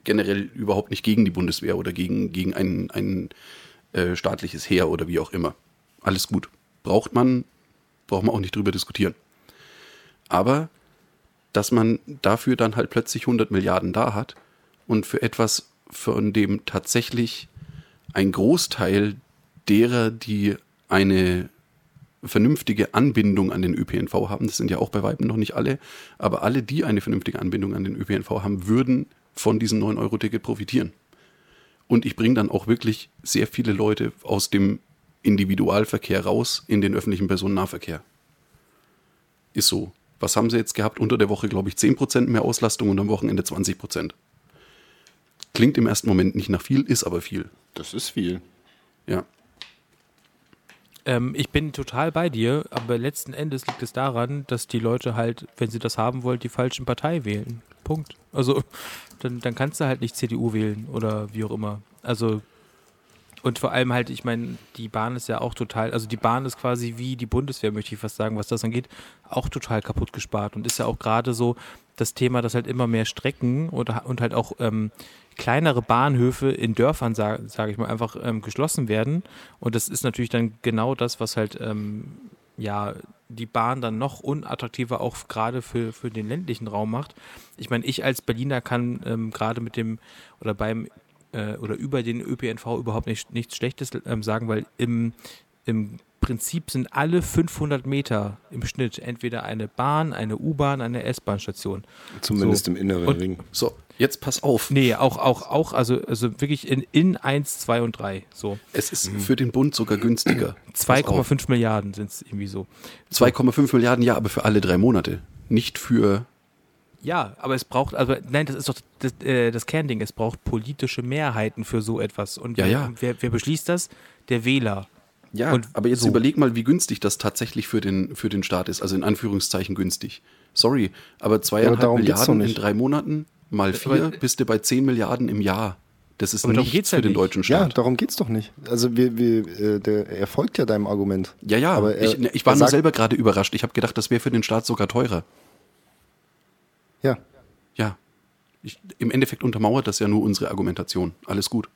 generell überhaupt nicht gegen die Bundeswehr oder gegen, gegen ein, ein äh, staatliches Heer oder wie auch immer. Alles gut. Braucht man, braucht man auch nicht drüber diskutieren. Aber dass man dafür dann halt plötzlich 100 Milliarden da hat und für etwas, von dem tatsächlich ein Großteil derer, die eine vernünftige Anbindung an den ÖPNV haben, das sind ja auch bei Weitem noch nicht alle, aber alle, die eine vernünftige Anbindung an den ÖPNV haben, würden von diesem 9-Euro-Ticket profitieren. Und ich bringe dann auch wirklich sehr viele Leute aus dem Individualverkehr raus in den öffentlichen Personennahverkehr. Ist so. Was haben sie jetzt gehabt? Unter der Woche, glaube ich, 10% mehr Auslastung und am Wochenende 20%. Klingt im ersten Moment nicht nach viel, ist aber viel. Das ist viel. Ja. Ähm, ich bin total bei dir, aber letzten Endes liegt es daran, dass die Leute halt, wenn sie das haben wollen, die falschen Partei wählen. Punkt. Also dann, dann kannst du halt nicht CDU wählen oder wie auch immer. Also und vor allem halt, ich meine, die Bahn ist ja auch total, also die Bahn ist quasi wie die Bundeswehr, möchte ich fast sagen, was das angeht, auch total kaputt gespart und ist ja auch gerade so das Thema, dass halt immer mehr Strecken oder, und halt auch ähm, kleinere Bahnhöfe in Dörfern, sage sag ich mal, einfach ähm, geschlossen werden. Und das ist natürlich dann genau das, was halt ähm, ja die Bahn dann noch unattraktiver auch gerade für, für den ländlichen Raum macht. Ich meine, ich als Berliner kann ähm, gerade mit dem oder beim äh, oder über den ÖPNV überhaupt nicht, nichts Schlechtes ähm, sagen, weil im, im Prinzip sind alle 500 Meter im Schnitt entweder eine Bahn, eine U-Bahn, eine S-Bahn-Station. Zumindest So. im inneren Und- Ring. So, jetzt pass auf. Nee, auch, auch, auch, also, also wirklich in, in 1, 2 und 3. So. Es ist für den Bund sogar günstiger. Pass auf. 2,5 Milliarden sind es irgendwie so. 2,5 Milliarden, ja, aber für alle drei Monate. Nicht für. Ja, aber es braucht, also nein, das ist doch das, äh, das Kernding, es braucht politische Mehrheiten für so etwas. Und Ja, wer, ja. Wer, wer beschließt das? Der Wähler. Ja, Und aber jetzt so. überleg mal, wie günstig das tatsächlich für den, für den Staat ist. Also in Anführungszeichen günstig. Sorry, aber zweieinhalb doch Milliarden in nicht. drei Monaten mal vier Aber- bist du bei 10 Milliarden im Jahr. Das ist nichts geht's ja für den nicht. deutschen Ja, Staat. darum geht's doch nicht. Also wir, wir, äh, der, er folgt ja deinem Argument. Ja, ja, Aber er- ich, ich war nur selber gerade überrascht. Ich habe gedacht, das wäre für den Staat sogar teurer. Ja. Ja. Ich, Im Endeffekt untermauert das ja nur unsere Argumentation. Alles gut.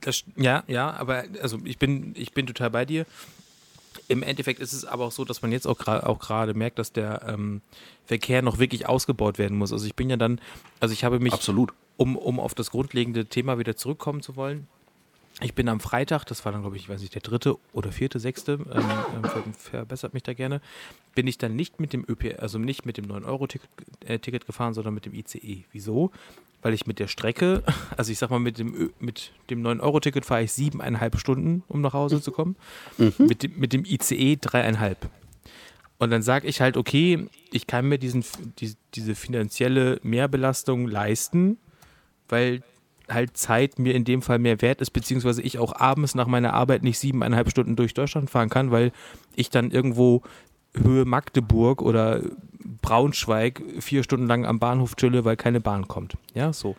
Das, ja, ja, aber also ich bin, ich bin total bei dir. Im Endeffekt ist es aber auch so, dass man jetzt auch gerade auch gerade merkt, dass der ähm, Verkehr noch wirklich ausgebaut werden muss. Also ich bin ja dann, also ich habe mich, Absolut. um, um auf das grundlegende Thema wieder zurückkommen zu wollen, ich bin am Freitag, das war dann glaube ich, ich weiß nicht, der dritte oder vierte, sechste, ähm, ähm, ver verbessert mich da gerne, bin ich dann nicht mit dem ÖP, also nicht mit dem 9-Euro-Ticket äh, Ticket gefahren, sondern mit dem ICE. Wieso? Weil ich mit der Strecke, also ich sag mal, mit dem, Ö- mit dem 9-Euro-Ticket fahre ich siebeneinhalb Stunden, um nach Hause zu kommen. Mit, dem, mit dem ICE dreieinhalb. Und dann sage ich halt, okay, ich kann mir diesen, die, diese finanzielle Mehrbelastung leisten, weil halt Zeit mir in dem Fall mehr wert ist, beziehungsweise ich auch abends nach meiner Arbeit nicht siebeneinhalb Stunden durch Deutschland fahren kann, weil ich dann irgendwo Höhe Magdeburg oder Braunschweig vier Stunden lang am Bahnhof chille, weil keine Bahn kommt. Ja, so.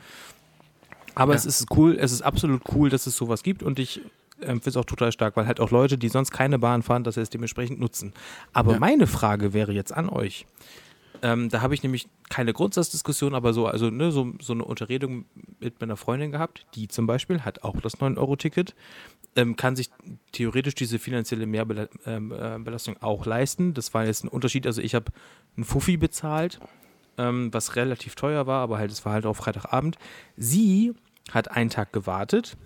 Aber es ist cool, es ist absolut cool, dass es sowas gibt und ich ähm, finde es auch total stark, weil halt auch Leute, die sonst keine Bahn fahren, dass sie es dementsprechend nutzen. Aber Ja. meine Frage wäre jetzt an euch. Ähm, da habe ich nämlich keine Grundsatzdiskussion, aber so, also ne, so, so eine Unterredung mit meiner Freundin gehabt, die zum Beispiel hat auch das 9-Euro-Ticket, ähm, kann sich theoretisch diese finanzielle Mehrbelastung ähm, äh, auch leisten. Das war jetzt ein Unterschied. Also ich habe einen Fuffi bezahlt, ähm, was relativ teuer war, aber halt, es war halt auch Freitagabend. Sie hat einen Tag gewartet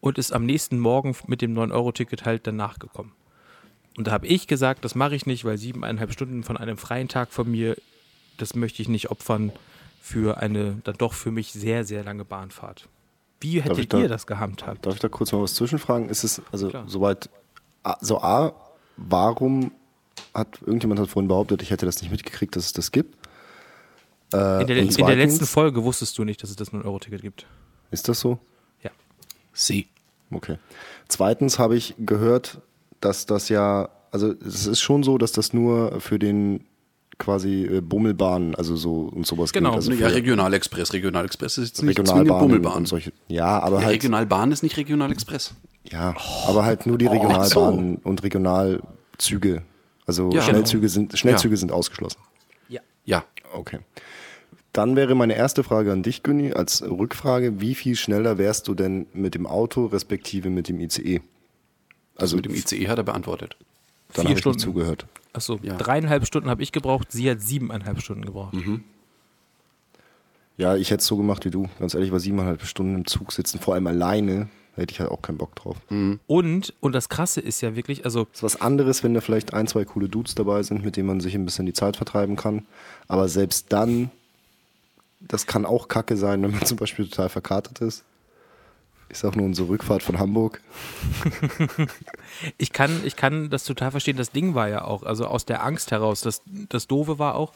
und ist am nächsten Morgen mit dem 9-Euro-Ticket halt danach gekommen. Und da habe ich gesagt, das mache ich nicht, weil siebeneinhalb Stunden von einem freien Tag von mir, das möchte ich nicht opfern für eine dann doch für mich sehr, sehr lange Bahnfahrt. Wie hättet da- ihr das gehandhabt? Darf ich da kurz mal was zwischenfragen? Ist es, also Klar. soweit, so A, warum hat, irgendjemand hat vorhin behauptet, ich hätte das nicht mitgekriegt, dass es das gibt? Äh, In der, in der letzten Folge wusstest du nicht, dass es das 9-Euro-Ticket gibt. Ist das so? Ja. Sie. Okay. Zweitens habe ich gehört, dass das ja, also es ist schon so, dass das nur für den quasi äh, Bummelbahnen, also so und sowas Genau. gilt. Also ja, Regionalexpress. Regionalexpress ist jetzt nicht zwingend Regionalbahnen Bummelbahn. und solche. Ja, aber Ja, halt, Regionalbahn ist nicht Regionalexpress. ja, aber halt nur die Regionalbahnen und Regionalzüge. Also Ja. Schnellzüge sind Schnellzüge Ja. sind ausgeschlossen. Ja. Ja. Okay. Dann wäre meine erste Frage an dich, Günni, als Rückfrage: Wie viel schneller wärst du denn mit dem Auto respektive mit dem ICE? Also mit dem ICE hat er beantwortet. Dann vier habe ich Stunden. nicht zugehört. Achso, Ja. dreieinhalb Stunden habe ich gebraucht, sie hat siebeneinhalb Stunden gebraucht. Ja, ich hätte es so gemacht wie du. Ganz ehrlich, war siebeneinhalb Stunden im Zug sitzen, vor allem alleine, da hätte ich halt auch keinen Bock drauf. Und, und das Krasse ist ja wirklich, also ist was anderes, wenn da vielleicht ein, zwei coole Dudes dabei sind, mit denen man sich ein bisschen die Zeit vertreiben kann. Aber selbst dann, das kann auch kacke sein, wenn man zum Beispiel total verkartet ist. Ich sag nur unsere Rückfahrt von Hamburg. Ich kann, ich kann das total verstehen. Das Ding war ja auch, also aus der Angst heraus, das, das Doofe war auch,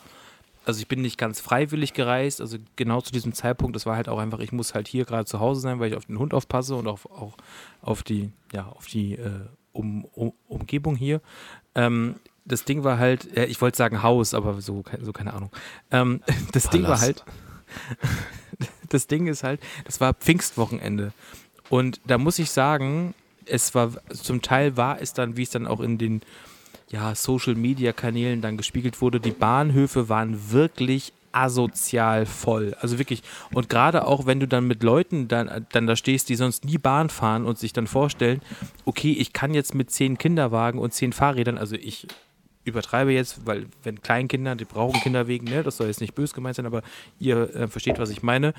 also ich bin nicht ganz freiwillig gereist, also genau zu diesem Zeitpunkt, das war halt auch einfach, ich muss halt hier gerade zu Hause sein, weil ich auf den Hund aufpasse und auch, auch auf die, ja, auf die äh, um, um, Umgebung hier. Ähm, das Ding war halt, ja, ich wollte sagen Haus, aber so, so keine Ahnung. Ähm, das Palast. Ding war halt, das Ding ist halt, das war Pfingstwochenende. Und da muss ich sagen, es war, zum Teil war es dann, wie es dann auch in den ja, Social-Media-Kanälen dann gespiegelt wurde, die Bahnhöfe waren wirklich asozial voll. Also wirklich. Und gerade auch, wenn du dann mit Leuten dann, dann da stehst, die sonst nie Bahn fahren und sich dann vorstellen, okay, ich kann jetzt mit zehn Kinderwagen und zehn Fahrrädern, also ich übertreibe jetzt, weil wenn Kleinkinder, die brauchen Kinderwegen, ne, das soll jetzt nicht böse gemeint sein, aber ihr äh, versteht, was ich meine,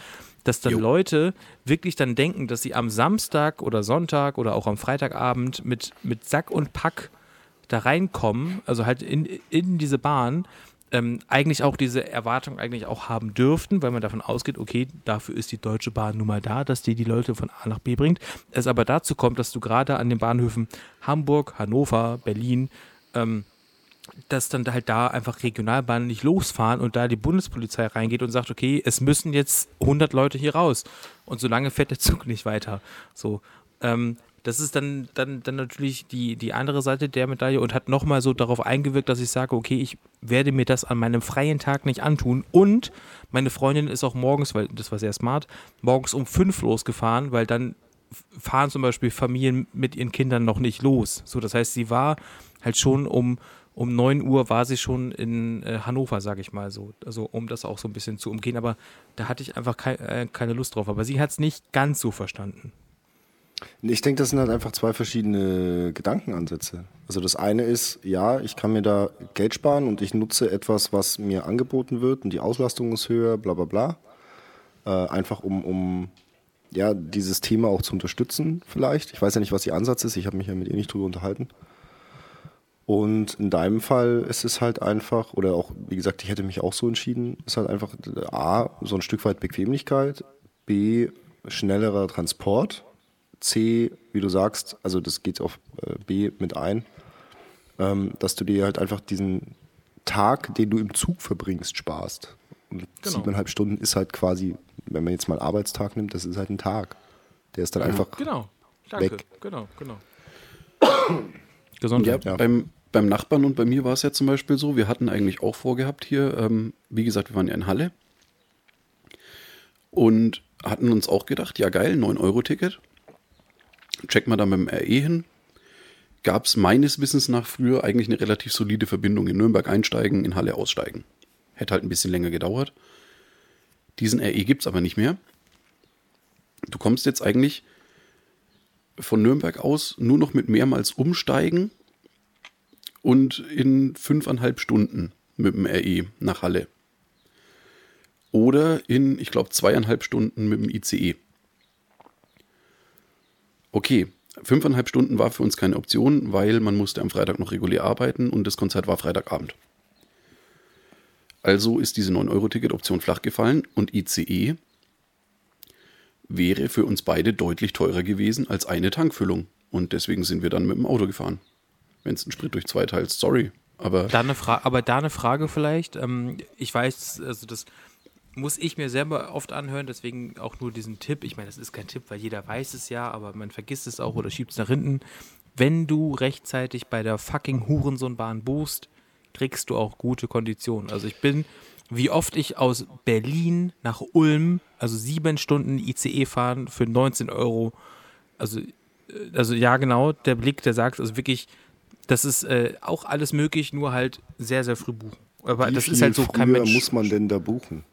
dass dann jo. Leute wirklich dann denken, dass sie am Samstag oder Sonntag oder auch am Freitagabend mit, mit Sack und Pack da reinkommen, also halt in, in diese Bahn, ähm, eigentlich auch diese Erwartung eigentlich auch haben dürften, weil man davon ausgeht, okay, dafür ist die Deutsche Bahn nun mal da, dass die die Leute von A nach B bringt. Es aber dazu kommt, dass du gerade an den Bahnhöfen Hamburg, Hannover, Berlin, ähm, dass dann halt da einfach Regionalbahnen nicht losfahren und da die Bundespolizei reingeht und sagt, okay, es müssen jetzt 100 Leute hier raus und solange fährt der Zug nicht weiter. So, ähm, das ist dann, dann, dann natürlich die, die andere Seite der Medaille und hat nochmal so darauf eingewirkt, dass ich sage, okay, ich werde mir das an meinem freien Tag nicht antun. Und meine Freundin ist auch morgens, weil das war sehr smart, morgens um fünf losgefahren, weil dann fahren zum Beispiel Familien mit ihren Kindern noch nicht los. So, das heißt, sie war halt schon um um 9 Uhr war sie schon in äh, Hannover, sage ich mal so. Also um das auch so ein bisschen zu umgehen. Aber da hatte ich einfach kei äh, keine Lust drauf. Aber sie hat es nicht ganz so verstanden. Ich denke, das sind halt einfach zwei verschiedene Gedankenansätze. Also das eine ist, ja, ich kann mir da Geld sparen und ich nutze etwas, was mir angeboten wird und die Auslastung ist höher, bla bla bla. Äh, einfach um, um ja, dieses Thema auch zu unterstützen vielleicht. Ich weiß ja nicht, was ihr Ansatz ist, ich habe mich ja mit ihr nicht drüber unterhalten. Und in deinem Fall ist es halt einfach, oder auch, wie gesagt, ich hätte mich auch so entschieden, ist halt einfach A, so ein Stück weit Bequemlichkeit, B, schnellerer Transport, C, wie du sagst, also das geht auf äh, B mit ein, ähm, dass du dir halt einfach diesen Tag, den du im Zug verbringst, sparst. Und genau. siebeneinhalb Stunden ist halt quasi, wenn man jetzt mal Arbeitstag nimmt, das ist halt ein Tag. Der ist dann ja, einfach genau. Danke. weg. Genau, genau. Gesundheit. Ja, ja. Beim, beim Nachbarn und bei mir war es ja zum Beispiel so, wir hatten eigentlich auch vorgehabt hier, ähm, wie gesagt, wir waren ja in Halle und hatten uns auch gedacht, ja geil, 9-Euro-Ticket. Check mal da mit dem RE hin. Gab es meines Wissens nach früher eigentlich eine relativ solide Verbindung. In Nürnberg einsteigen, in Halle aussteigen. Hätte halt ein bisschen länger gedauert. Diesen RE gibt es aber nicht mehr. Du kommst jetzt eigentlich von Nürnberg aus nur noch mit mehrmals umsteigen und in fünfeinhalb Stunden mit dem RE nach Halle. Oder in, ich glaube, zweieinhalb Stunden mit dem ICE. Okay, fünfeinhalb Stunden war für uns keine Option, weil man musste am Freitag noch regulär arbeiten und das Konzert war Freitagabend. Also ist diese 9-Euro-Ticket-Option flach gefallen und ICE wäre für uns beide deutlich teurer gewesen als eine Tankfüllung. Und deswegen sind wir dann mit dem Auto gefahren wenn es einen Sprit durch zwei teilt, sorry. Aber da eine, Fra aber da eine Frage vielleicht. Ähm, ich weiß, also das muss ich mir selber oft anhören, deswegen auch nur diesen Tipp. Ich meine, das ist kein Tipp, weil jeder weiß es ja, aber man vergisst es auch oder schiebt es nach hinten. Wenn du rechtzeitig bei der fucking Hurensohnbahn buchst, kriegst du auch gute Konditionen. Also ich bin, wie oft ich aus Berlin nach Ulm, also sieben Stunden ICE fahren für 19 Euro. Also, äh, also ja, genau, der Blick, der sagt, also wirklich das ist äh, auch alles möglich, nur halt sehr, sehr früh buchen. Aber Wie das ist halt so kein Mensch. muss man denn da buchen?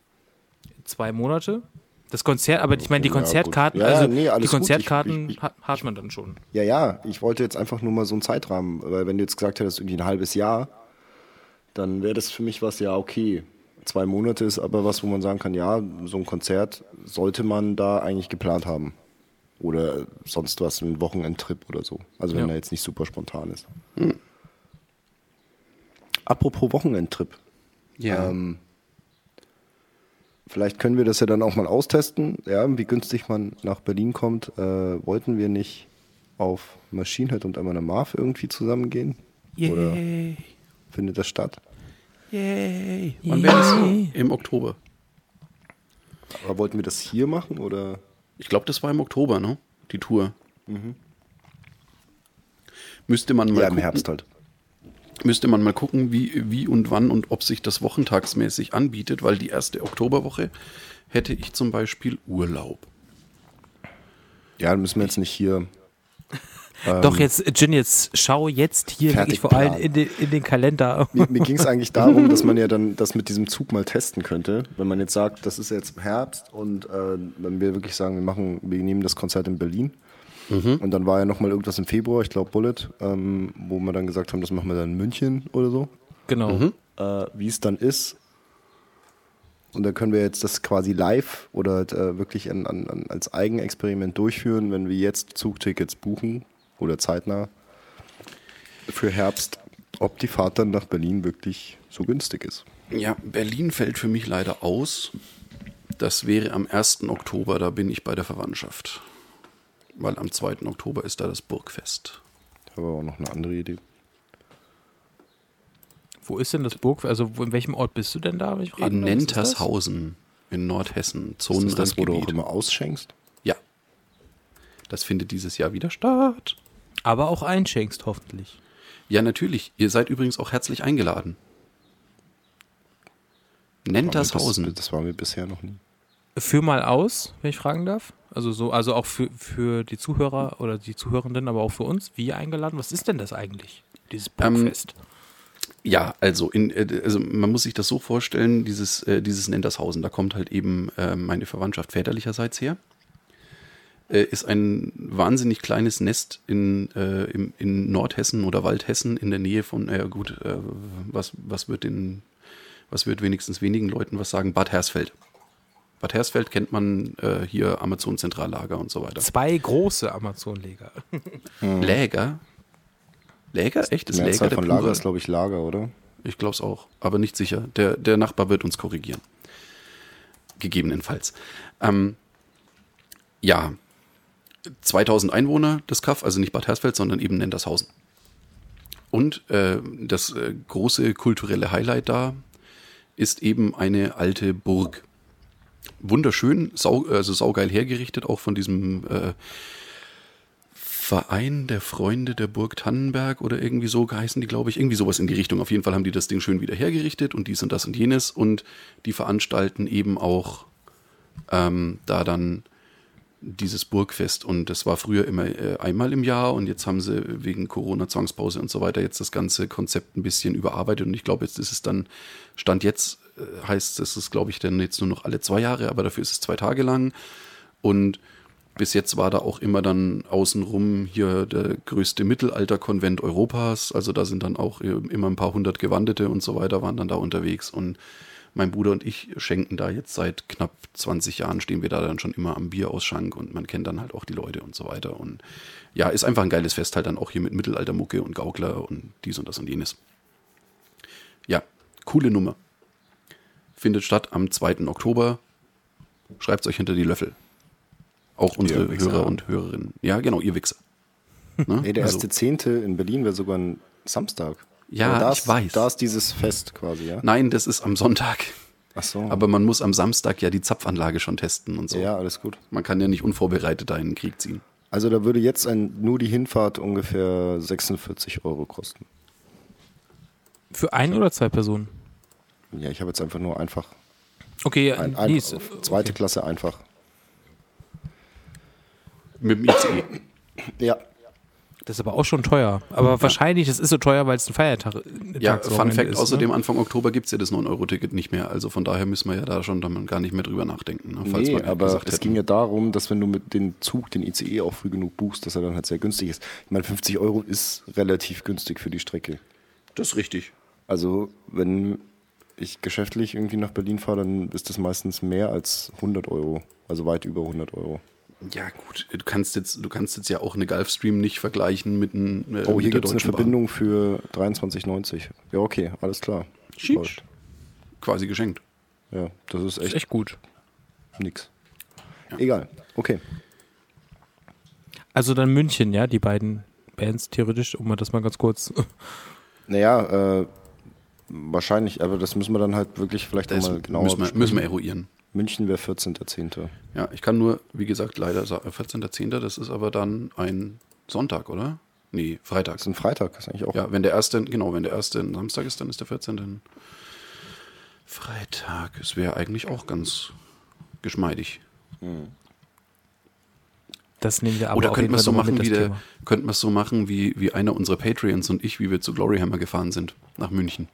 Zwei Monate. Das Konzert, aber ich meine, die Konzertkarten, ja, ja, also nee, die Konzertkarten ich, ich, ich, hat man dann schon. Ja, ja, ich wollte jetzt einfach nur mal so einen Zeitrahmen, weil wenn du jetzt gesagt hättest, irgendwie ein halbes Jahr, dann wäre das für mich was, ja, okay. Zwei Monate ist aber was, wo man sagen kann, ja, so ein Konzert sollte man da eigentlich geplant haben. Oder sonst was, ein Wochenendtrip oder so. Also wenn ja. er jetzt nicht super spontan ist. Hm. Apropos Wochenendtrip. Ja. Ähm, vielleicht können wir das ja dann auch mal austesten, ja, wie günstig man nach Berlin kommt. Äh, wollten wir nicht auf Machine Head und einmal Marv irgendwie zusammengehen? Oder Yay. findet das statt? Yay. Wann wäre das? Im Oktober. Aber wollten wir das hier machen oder? Ich glaube, das war im Oktober, ne? Die Tour. Müsste man mal Ja, im gucken, Herbst halt. müsste man mal gucken, wie, wie und wann und ob sich das wochentagsmäßig anbietet, weil die erste Oktoberwoche hätte ich zum Beispiel Urlaub. Ja, dann müssen wir jetzt nicht hier. Doch, jetzt, Jin, jetzt schau jetzt hier Fertig wirklich vor allem in den, in den Kalender. Mir, mir ging es eigentlich darum, dass man ja dann das mit diesem Zug mal testen könnte. Wenn man jetzt sagt, das ist jetzt im Herbst und äh, wenn wir wirklich sagen, wir machen, wir nehmen das Konzert in Berlin. Und dann war ja nochmal irgendwas im Februar, ich glaube Bullet, ähm, wo wir dann gesagt haben, das machen wir dann in München oder so. Genau. Äh, wie es dann ist. Und dann können wir jetzt das quasi live oder äh, wirklich an, an, an, als Eigenexperiment durchführen, wenn wir jetzt Zugtickets buchen oder zeitnah für Herbst, ob die Fahrt dann nach Berlin wirklich so günstig ist. Ja, Berlin fällt für mich leider aus. Das wäre am 1. Oktober, da bin ich bei der Verwandtschaft. Weil am 2. Oktober ist da das Burgfest. Ich habe aber auch noch eine andere Idee. Wo ist denn das Burg? Also, wo, in welchem Ort bist du denn da? wenn ich fragen In? Nentershausen in Nordhessen, Ist das das, wo du auch immer ausschenkst? Ja. Das findet dieses Jahr wieder statt. Aber auch einschenkst, hoffentlich. Ja, natürlich. Ihr seid übrigens auch herzlich eingeladen. Nentershausen. Das, das waren wir bisher noch nie. Führ mal aus, wenn ich fragen darf. Also so, also auch für, für die Zuhörer oder die Zuhörenden, aber auch für uns, wie eingeladen. Was ist denn das eigentlich? Dieses Ähm, Burgfest. Ja, also, in, äh, also man muss sich das so vorstellen, dieses, äh, dieses Nentershausen, da kommt halt eben äh, meine Verwandtschaft väterlicherseits her. Äh, ist ein wahnsinnig kleines Nest in, äh, im, in Nordhessen oder Waldhessen in der Nähe von, äh, gut, äh, was, was wird den, was wird wenigstens wenigen Leuten was sagen? Bad Hersfeld. Bad Hersfeld kennt man äh, hier Amazon Zentrallager und so weiter. Zwei große Amazon-Leger. Läger? Läger? Echt? Ist Die Läger der von Lager Plural? ist, glaube ich, Lager, oder? Ich glaube es auch, aber nicht sicher. Der, der Nachbar wird uns korrigieren. Gegebenenfalls. Ähm, ja, 2000 Einwohner, das Kaff, also nicht Bad Hersfeld, sondern eben Nendershausen. Und äh, das äh, große kulturelle Highlight da ist eben eine alte Burg. Wunderschön, sau, also saugeil hergerichtet, auch von diesem äh, Verein der Freunde der Burg Tannenberg oder irgendwie so heißen die, glaube ich. Irgendwie sowas in die Richtung. Auf jeden Fall haben die das Ding schön wieder hergerichtet und dies und das und jenes. Und die veranstalten eben auch ähm, da dann dieses Burgfest. Und das war früher immer äh, einmal im Jahr und jetzt haben sie wegen Corona-Zwangspause und so weiter jetzt das ganze Konzept ein bisschen überarbeitet. Und ich glaube, jetzt ist es dann, Stand jetzt äh, heißt es, ist glaube ich dann jetzt nur noch alle zwei Jahre, aber dafür ist es zwei Tage lang. Und bis jetzt war da auch immer dann außenrum hier der größte Mittelalterkonvent Europas. Also da sind dann auch immer ein paar hundert Gewandete und so weiter waren dann da unterwegs. Und mein Bruder und ich schenken da jetzt seit knapp 20 Jahren, stehen wir da dann schon immer am Bierausschank und man kennt dann halt auch die Leute und so weiter. Und ja, ist einfach ein geiles Fest halt dann auch hier mit Mittelaltermucke und Gaukler und dies und das und jenes. Ja, coole Nummer. Findet statt am 2. Oktober. Schreibt euch hinter die Löffel. Auch unsere Wichser. Hörer und Hörerinnen. Ja, genau, ihr Wichser. Ne? Nee, der Also, erste Zehnte in Berlin wäre sogar ein Samstag. Ja, Aber da ich ist, weiß. Da ist dieses Fest quasi, ja? Nein, das ist am Sonntag. Ach so. Aber man muss am Samstag ja die Zapfanlage schon testen und so. ja, alles gut. Man kann ja nicht unvorbereitet da in den Krieg ziehen. Also da würde jetzt ein, nur die Hinfahrt ungefähr 46 Euro kosten. Für ein oder zwei Personen? Ja, ich habe jetzt einfach nur einfach, Okay, ein, nee, ein, ist- zweite okay. Klasse einfach. Mit dem ICE. Ja, Das ist aber auch schon teuer. Aber wahrscheinlich, das ist so teuer, weil es ein Feiertag Ja, Tagswochenende Fun Fact, ist, außerdem Ne? Anfang Oktober gibt es ja das 9-Euro-Ticket nicht mehr. Also von daher müssen wir ja da schon dann gar nicht mehr drüber nachdenken. Ne? Falls nee, aber es hätten. ging ja darum, dass wenn du mit dem Zug den ICE auch früh genug buchst, dass er dann halt sehr günstig ist. Ich meine, 50 Euro ist relativ günstig für die Strecke. Das ist richtig. Also wenn ich geschäftlich irgendwie nach Berlin fahre, dann ist das meistens mehr als 100 Euro. Also weit über 100 Euro. Ja, gut, du kannst jetzt, du kannst jetzt ja auch eine Gulfstream nicht vergleichen mit, einem, äh, Oh, hier gibt es eine Bahn. Verbindung für 23,90. Ja, okay, alles klar. Quasi geschenkt. Ja, das ist Ist echt, echt gut. nix. Egal. Okay. Also dann München, ja, die beiden Bands theoretisch, um mal das mal ganz kurz. Naja, äh, wahrscheinlich, aber das müssen wir dann halt wirklich vielleicht nochmal genauer müssen, wir, müssen wir eruieren. München wäre 14.10. Ja, ich kann nur, wie gesagt, leider sagen, 14.10., das ist aber dann ein Sonntag, oder? Nee, Freitag. Das ist ein Freitag, ist eigentlich auch. Ja, wenn der erste, genau, wenn der erste ein Samstag ist, dann ist der 14. ein Freitag. Es wäre eigentlich auch ganz geschmeidig. Das nehmen wir aber Oder könnten wir es so machen, mit, wie das der, könnten wir es so machen, wie, wie einer unserer Patreons und ich, wie wir zu Gloryhammer gefahren sind, nach München.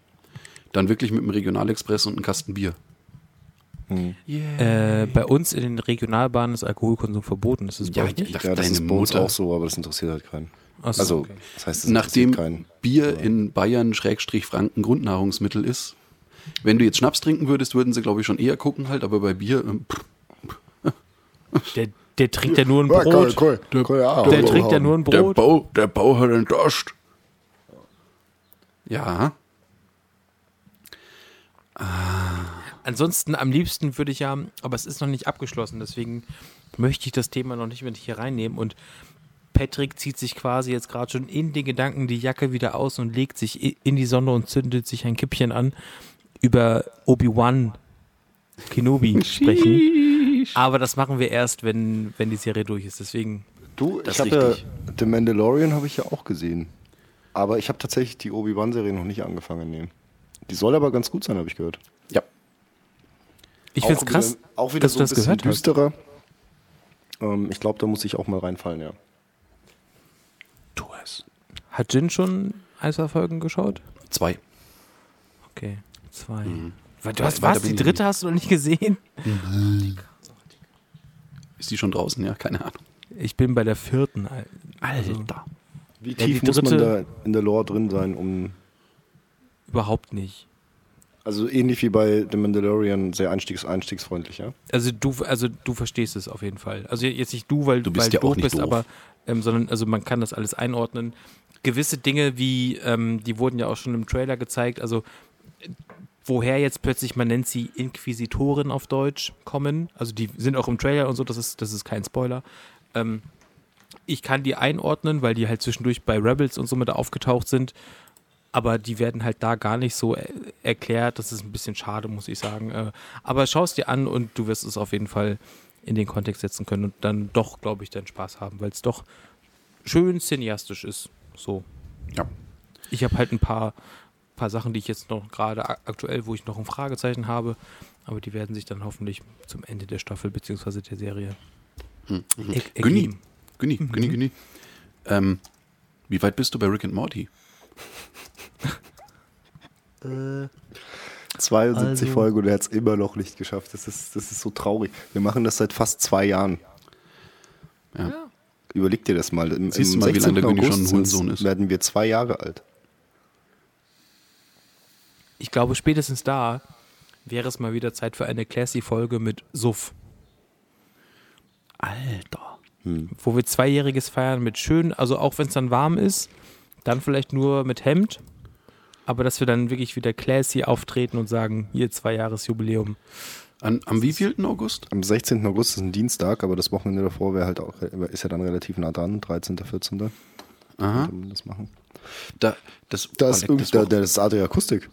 Dann wirklich mit dem Regionalexpress und einem Kasten Bier. Äh, bei uns in den Regionalbahnen ist Alkoholkonsum verboten. Das ist bei Ja, euch nicht? ja, Ja, das deine ist bei uns auch so, aber das interessiert halt keinen. So, Also, okay. das heißt, es Nachdem keinen. Bier in Bayern Schrägstrich Franken Grundnahrungsmittel ist, wenn du jetzt Schnaps trinken würdest, würden sie, glaube ich, schon eher gucken halt, aber bei Bier, ähm, pff, Der, der trinkt ja nur ein Ja, Brot. cool, cool, cool, ja, Der trinkt ja nur ein der Brot. Bau, der Bau hat einen Durst. Ja, Ansonsten am liebsten würde ich ja, aber es ist noch nicht abgeschlossen, deswegen möchte ich das Thema noch nicht mit hier reinnehmen. Und Patrick zieht sich quasi jetzt gerade schon in den Gedanken die Jacke wieder aus und legt sich in die Sonne und zündet sich ein Kippchen an, über Obi-Wan Kenobi sprechen. Aber das machen wir erst, wenn, wenn die Serie durch ist. Deswegen, Du, Das ich habe ja. The Mandalorian habe ich ja auch gesehen. Aber ich habe tatsächlich die Obi-Wan-Serie noch nicht angefangen. Nee. Die soll aber ganz gut sein, habe ich gehört. ja. Ich finde es wieder- krass, Auch wieder dass so du ein das bisschen gehört hast. düsterer. Ähm, ich glaube, da muss ich auch mal reinfallen, ja. Tu es. Hat Jin schon Eiserfolgen geschaut? Zwei. Okay, zwei. Mhm. Weil Du hast, was? Die dritte hast du noch nicht gesehen? Ist die schon draußen? Ja, keine Ahnung. Ich bin bei der vierten. Also, Wie Ja, tief die muss man da in der Lore drin sein, um. überhaupt nicht. Also ähnlich wie bei The Mandalorian, sehr einstiegs einstiegsfreundlich, ja? Also du, also du verstehst es auf jeden Fall. Also jetzt nicht du, weil Du bist weil ja auch doof bist, doof. aber ähm, sondern also man kann das alles einordnen. Gewisse Dinge wie, ähm, die wurden ja auch schon im Trailer gezeigt, also äh, woher jetzt plötzlich, man nennt sie Inquisitoren auf Deutsch, kommen. Also die sind auch im Trailer und so, das ist, das ist kein Spoiler. Ähm, ich kann die einordnen, weil die halt zwischendurch bei Rebels und so mit aufgetaucht sind. Aber die werden halt da gar nicht so äh, erklärt. Das ist ein bisschen schade, muss ich sagen. Äh, aber schau es dir an und du wirst es auf jeden Fall in den Kontext setzen können und dann doch, glaube ich, deinen Spaß haben, weil es doch schön cineastisch ist. So. Ja. Ich habe halt ein paar, paar Sachen, die ich jetzt noch gerade ak- aktuell, wo ich noch ein Fragezeichen habe, aber die werden sich dann hoffentlich zum Ende der Staffel bzw. der Serie Hm. er- Günni, ergeben. Günni, Günni, Günni. Ähm, wie weit bist du bei Rick and Morty? 72 Also- Folgen und er hat es immer noch nicht geschafft. Das ist, das ist so traurig. Wir machen das seit fast zwei Jahren. Ja. Überleg dir das mal. Im, Siehst im du mal, wie lange der 16. Günni schon ein August Hurensohn ist. werden wir zwei Jahre alt. Ich glaube, spätestens da wäre es mal wieder Zeit für eine Classy-Folge mit Suff, Alter. wo wir Zweijähriges feiern mit schön, also auch wenn es dann warm ist, dann vielleicht nur mit Hemd, aber dass wir dann wirklich wieder classy auftreten und sagen, hier Zweijahresjubiläum. An, am wievielten August? Am 16. August ist ein Dienstag, aber das Wochenende davor wäre halt auch, ist ja dann relativ nah dran, 13., 14. Aha. Man das machen. Da, das, Da oh, das da, Wochen- da ist Adria Akustik.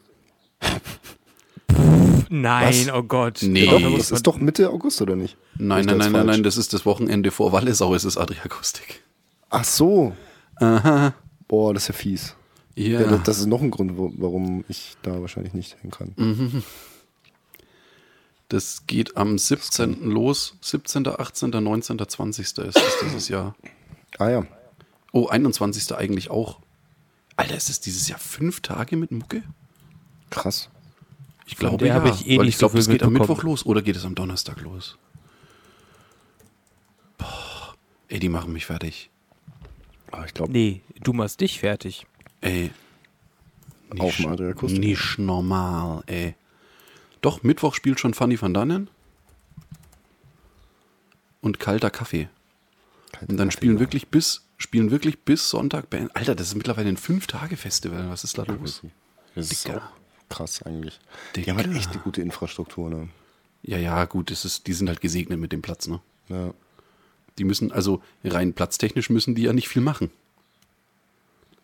Nein, Was? oh Gott. Nee. Doch, das ist doch Mitte August, oder nicht? Nein, nein, das nein, nein, nein, das ist das Wochenende vor Wallesau, es ist Adriakustik. Ach so. Aha. Boah, das ist ja fies. Ja. Ja. das, das ist noch ein Grund, wo, warum ich da wahrscheinlich nicht hin kann. Mhm. Das geht am 17. los. 17., 18., 19., 20. ist es dieses Jahr. Ah ja. Oh, 21. eigentlich auch. Alter, ist es dieses Jahr fünf Tage mit Mucke? Krass. Ich glaube der ja. habe ich eh weil nicht ich glaube, so das geht am. Mittwoch los oder geht es am Donnerstag los? Boah, ey, die machen mich fertig. Aber ich glaube, Nee, du machst dich fertig. Ey. Auf dem sch- Adria Akustik. Nicht normal, ey. Doch, Mittwoch spielt schon Fanny van Dannen. Und kalter Kaffee. Und dann spielen wirklich bis, spielen wirklich bis Sonntag Band. Alter, das ist mittlerweile ein Fünf-Tage-Festival. Was ist da los? Das ist Dicker. auch krass eigentlich. Dicker. Die haben halt echt eine gute Infrastruktur, ne? Ja, ja, gut, es ist, die sind halt gesegnet mit dem Platz, ne? Ja. Die müssen, also rein platztechnisch müssen die ja nicht viel machen.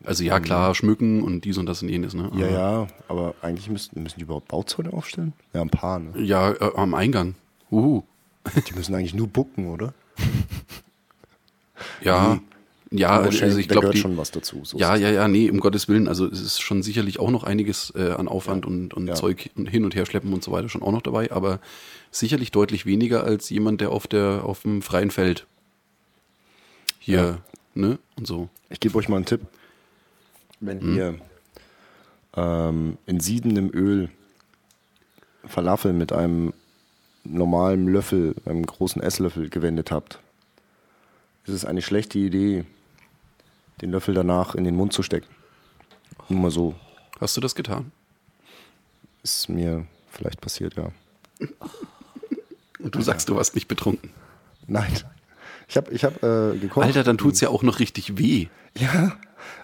Also ja, klar, schmücken und dies und das und jenes, ne? Ja, Aber- ja, aber eigentlich müssen, müssen die überhaupt Bauzäune aufstellen? Ja, ein paar, ne? Ja, äh, am Eingang. Uhu. Die müssen eigentlich nur bucken, oder? Ja, ja, No also ich glaube, schon was dazu. So ja, ja, ja, nee, um Gottes Willen, also es ist schon sicherlich auch noch einiges äh, an Aufwand und, und Ja. Zeug und hin und her schleppen und so weiter schon auch noch dabei, aber sicherlich deutlich weniger als jemand, der auf der auf dem freien Feld hier, ne, und so. Ich gebe euch mal einen Tipp. Wenn Hm. ihr ähm, in siedendem Öl Falafel mit einem normalen Löffel, einem großen Esslöffel gewendet habt, ist es eine schlechte Idee, den Löffel danach in den Mund zu stecken. Nur mal so. Hast du das getan? Ist mir vielleicht passiert, ja. Und du sagst, du warst nicht betrunken. Nein. Ich habe ich hab, äh, gekocht. Alter, dann tut's ja auch noch richtig weh. Ja.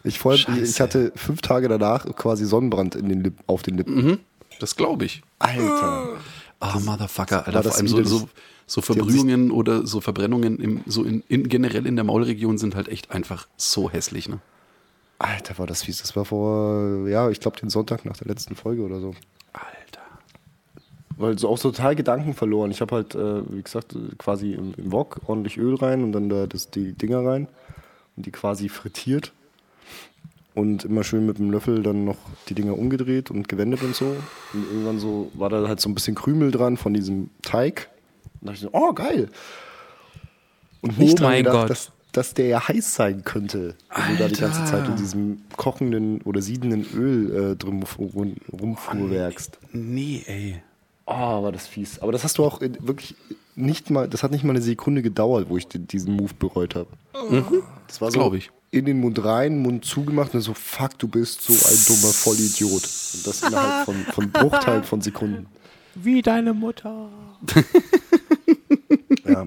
Ich, ich, Scheiße. ich hatte fünf Tage danach quasi Sonnenbrand in den Lipp, auf den Lippen. Mhm, das glaube ich. Alter. Ah, Motherfucker, Alter. Vor allem so, so, so Verbrühungen oder so Verbrennungen im, so in, in, generell in der Maulregion sind halt echt einfach so hässlich, ne? Alter, war das fies. Das war vor, ja, ich glaube, den Sonntag nach der letzten Folge oder so. Alter. Weil so auch total Gedanken verloren. Ich habe halt, äh, wie gesagt, quasi im, im Wok ordentlich Öl rein und dann da das, die Dinger rein und die quasi frittiert. Und immer schön mit dem Löffel dann noch die Dinger umgedreht und gewendet und so. Und irgendwann so war da halt so ein bisschen Krümel dran von diesem Teig. Und da dachte ich so, oh geil. Und nicht Oh dran mein gedacht, Gott. Dass, dass der ja heiß sein könnte, wenn du da die ganze. Zeit in diesem kochenden oder siedenden Öl äh, drum rum, rumfuhrwerkst. Nee, ey. Oh, war das fies. Aber das hast du auch in, wirklich nicht mal, das hat nicht mal eine Sekunde gedauert, wo ich den, diesen Move bereut habe. Das war so ich. in den Mund rein, Mund zugemacht und so, fuck, du bist so ein dummer Vollidiot. Und das innerhalb von, von Bruchteilen von Sekunden. Wie deine Mutter. Ja.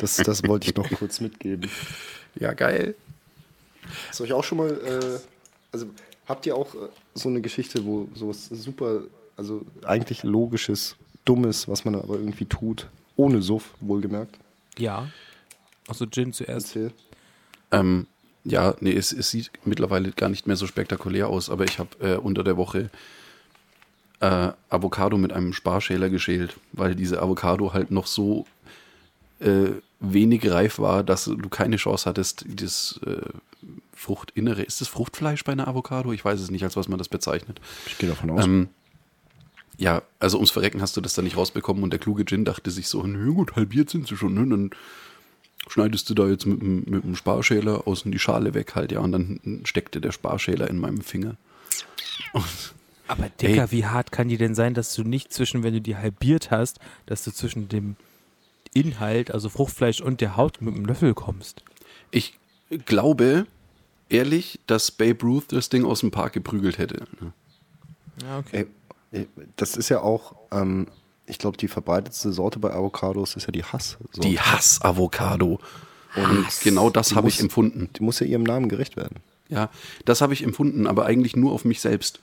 Das, das wollte ich noch kurz mitgeben. Ja, geil. Ist euch auch schon mal, äh, also habt ihr auch äh, so eine Geschichte, wo sowas super, also eigentlich logisches, dummes, was man aber irgendwie tut, ohne Suff, wohlgemerkt? Ja. Achso, Gin zuerst. Erzähl. Ähm, ja, nee, es, es sieht mittlerweile gar nicht mehr so spektakulär aus, aber ich habe äh, unter der Woche äh, Avocado mit einem Sparschäler geschält, weil diese Avocado halt noch so äh, wenig reif war, dass du keine Chance hattest, das äh, Fruchtinnere, ist das Fruchtfleisch bei einer Avocado? Ich weiß es nicht, als was man das bezeichnet. Ich gehe davon aus. Ähm, ja, also ums Verrecken hast du das dann nicht rausbekommen und der kluge Gin dachte sich so, na gut, halbiert sind sie schon, ne? Dann schneidest du da jetzt mit, dem- mit dem Sparschäler außen die Schale weg halt, ja, und dann steckte der Sparschäler in meinem Finger. Aber Dicker, Ey. wie hart kann die denn sein, dass du nicht zwischen, wenn du die halbiert hast, dass du zwischen dem Inhalt, also Fruchtfleisch und der Haut mit dem Löffel kommst? Ich glaube, ehrlich, dass Babe Ruth das Ding aus dem Park geprügelt hätte. ne? Ja, okay. Ey, das ist ja auch, ähm, ich glaube, die verbreitetste Sorte bei Avocados ist ja die Hass. Die Hass-Avocado. Und genau das habe ich empfunden. Die muss ja ihrem Namen gerecht werden. Ja, das habe ich empfunden, aber eigentlich nur auf mich selbst.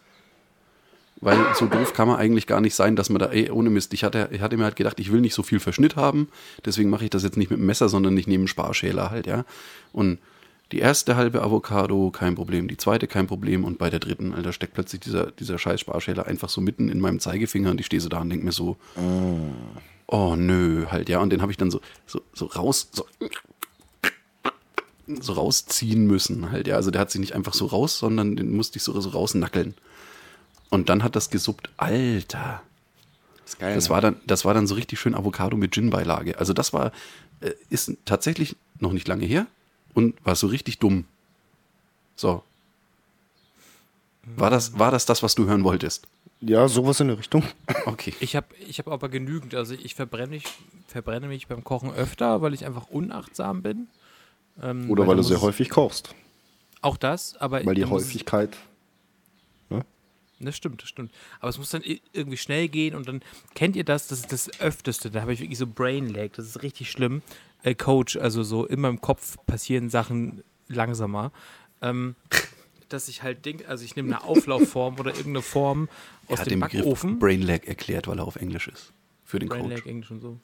Weil so doof kann man eigentlich gar nicht sein, dass man da, ey, ohne Mist, ich hatte, ich hatte mir halt gedacht, ich will nicht so viel Verschnitt haben, deswegen mache ich das jetzt nicht mit dem Messer, sondern ich nehme einen Sparschäler halt, ja. Und die erste halbe Avocado, kein Problem, die zweite kein Problem und bei der dritten, Alter, steckt plötzlich dieser, dieser scheiß Sparschäler einfach so mitten in meinem Zeigefinger und ich stehe so da und denke mir so, oh nö, halt, ja, und den habe ich dann so, so, so raus, so, so rausziehen müssen halt, ja. Also der hat sich nicht einfach so raus, sondern den musste ich so, so rausnackeln. Und dann hat das gesuppt, Alter. Das ist geil. Das war dann, das war dann so richtig schön Avocado mit Gin-Beilage. Also das war, äh, ist tatsächlich noch nicht lange her und war so richtig dumm. So. War das, war das das, was du hören wolltest? ja, sowas in der Richtung. Okay. Ich habe ich hab aber genügend. Also ich verbrenne mich, verbrenne mich beim Kochen öfter, weil ich einfach unachtsam bin. Ähm, Oder weil dann du sehr häufig kochst. Auch das, aber Weil die dann muss Häufigkeit. Das stimmt, das stimmt. Aber es muss dann irgendwie schnell gehen und dann kennt ihr das, das ist das Öfteste. Da habe ich wirklich so Brain Lag, das ist richtig schlimm. Äh, Coach, also so in meinem Kopf passieren Sachen langsamer. Ähm, dass ich halt denke, also ich nehme eine Auflaufform oder irgendeine Form Er aus hat dem den Begriff Backofen. Brain Lag erklärt, weil er auf Englisch ist. Für den Brain Coach. Lag, Englisch und so.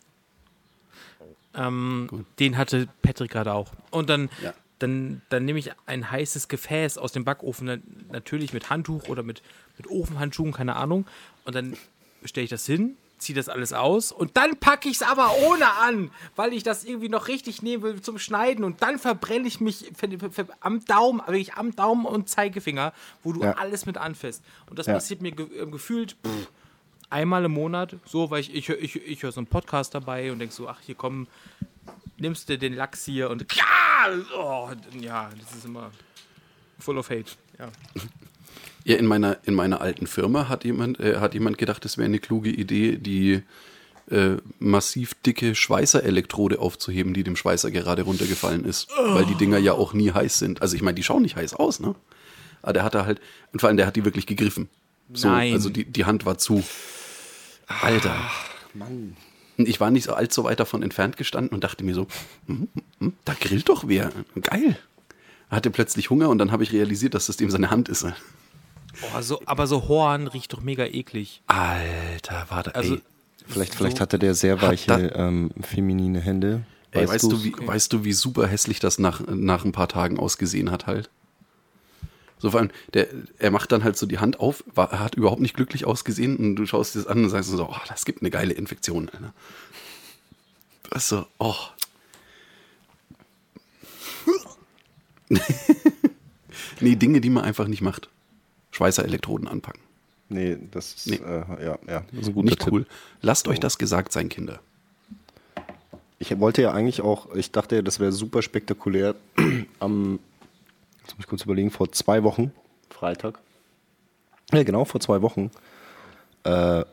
Ähm, den hatte Patrick gerade auch. Und dann, Ja. Dann, dann nehme ich ein heißes Gefäß aus dem Backofen, natürlich mit Handtuch oder mit, mit Ofenhandschuhen, keine Ahnung. Und dann stelle ich das hin, ziehe das alles aus und dann packe ich es aber ohne an, weil ich das irgendwie noch richtig nehmen will zum Schneiden. Und dann verbrenne ich mich am Daumen, wirklich am Daumen und Zeigefinger, wo du Ja. alles mit anfasst. Und das Ja. passiert mir ge äh, gefühlt pff, einmal im Monat, so, weil ich, ich, ich, ich höre so einen Podcast dabei und denk so, ach, hier komm, nimmst du den Lachs hier und ja, oh, ja, das ist immer full of hate. Ja. Ja, in meiner, in meiner alten Firma hat jemand, äh, hat jemand gedacht, es wäre eine kluge Idee, die äh, massiv dicke Schweißerelektrode aufzuheben, die dem Schweißer gerade runtergefallen ist. Weil die Dinger ja auch nie heiß sind. Also ich meine, die schauen nicht heiß aus, ne? Aber der hat da halt, und vor allem der hat die wirklich gegriffen. So, Nein. Also die, die Hand war zu. Alter. Mann. Ich war nicht so allzu weit davon entfernt gestanden und dachte mir so, hm, hm, da grillt doch wer. Geil. Er hatte plötzlich Hunger und dann habe ich realisiert, dass das dem seine Hand ist. Oh, so, aber so Horn riecht doch mega eklig. Alter, war da. Also, ey, Vielleicht, so- vielleicht hatte der sehr weiche, da- ähm, feminine Hände. ey, weißt, du, wie, weißt du, wie super hässlich das nach, nach ein paar Tagen ausgesehen hat halt? So vor allem, der, er macht dann halt so die Hand auf, war, er hat überhaupt nicht glücklich ausgesehen und du schaust dir das an und sagst so, oh, das gibt eine geile Infektion. Alter. Das ist so, oh. nee, Dinge, die man einfach nicht macht. Schweißerelektroden anpacken. Nee, das ist, Nee. Äh, ja, ja, das ist ein guter Nicht Tipp. cool. Lasst euch das gesagt sein, Kinder. Ich wollte ja eigentlich auch, ich dachte ja, das wäre super spektakulär. Am, jetzt muss ich kurz überlegen, vor zwei Wochen, Freitag. Ja, genau, vor zwei Wochen äh,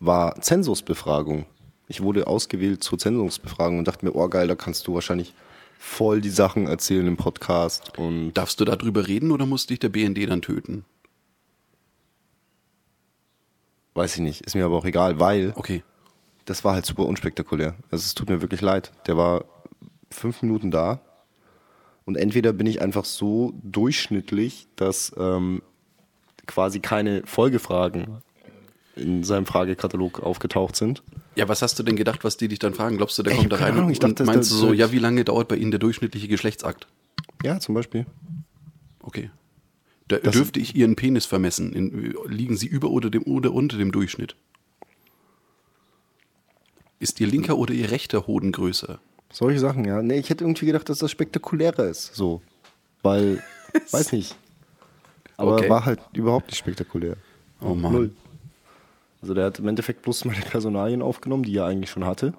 war Zensusbefragung. Ich wurde ausgewählt zur Zensusbefragung und dachte mir, oh geil, da kannst du wahrscheinlich voll die Sachen erzählen im Podcast und Darfst du darüber reden oder muss dich der BND dann töten? weiß ich nicht, ist mir aber auch egal, weil Okay. das war halt super unspektakulär. Also es tut mir wirklich leid. Der war fünf Minuten da und entweder bin ich einfach so durchschnittlich, dass ähm, quasi keine Folgefragen in seinem Fragekatalog aufgetaucht sind. Ja, was hast du denn gedacht, was die dich dann fragen? Glaubst du, der Ey, kommt da rein Ahnung, und, dachte, meinst du so, ja, wie lange dauert bei Ihnen der durchschnittliche Geschlechtsakt? Ja, zum Beispiel. Okay. Da Das- dürfte ich Ihren Penis vermessen. In, liegen Sie über oder, dem, oder unter dem Durchschnitt? Ist Ihr linker oder Ihr rechter Hoden größer? Solche Sachen, ja. Nee, ich hätte irgendwie gedacht, dass das spektakulärer ist. So. Weil, weiß nicht. Aber Okay. war halt überhaupt nicht spektakulär. Oh Mann. Null. Also der hat im Endeffekt bloß meine Personalien aufgenommen, die er eigentlich schon hatte.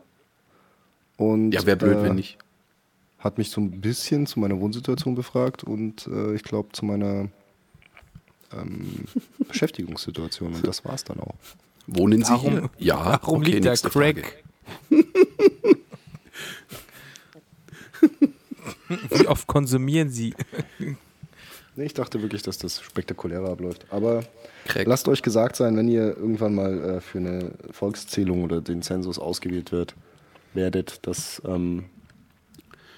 Und Ja, wäre blöd, äh, wenn nicht. hat mich so ein bisschen zu meiner Wohnsituation befragt und äh, ich glaube zu meiner ähm, Beschäftigungssituation. Und das war es dann auch. Wohnen Sie Warum, hier? Ja, warum okay, liegt nächste Crack? Frage. Wie oft konsumieren Sie? Nee, ich dachte wirklich, dass das spektakulärer abläuft. Aber Crack. lasst euch gesagt sein, wenn ihr irgendwann mal äh, für eine Volkszählung oder den Zensus ausgewählt wird, werdet, das ähm,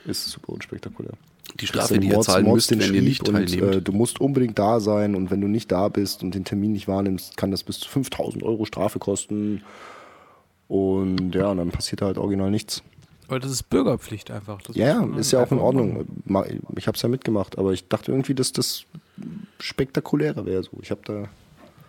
ist super unspektakulär. Die Strafe, die ihr zahlen Mords müsst, den wenn ihr nicht und, teilnehmt. Äh, du musst unbedingt da sein und wenn du nicht da bist und den Termin nicht wahrnimmst, kann das bis zu 5000 Euro Strafe kosten. Und ja, und dann passiert halt original nichts. Aber das ist Bürgerpflicht einfach. Das Ja, man ist ja auch in Ordnung. machen. Ma- Ich habe es ja mitgemacht, aber ich dachte irgendwie, dass das spektakulärer wäre. So. Ich habe da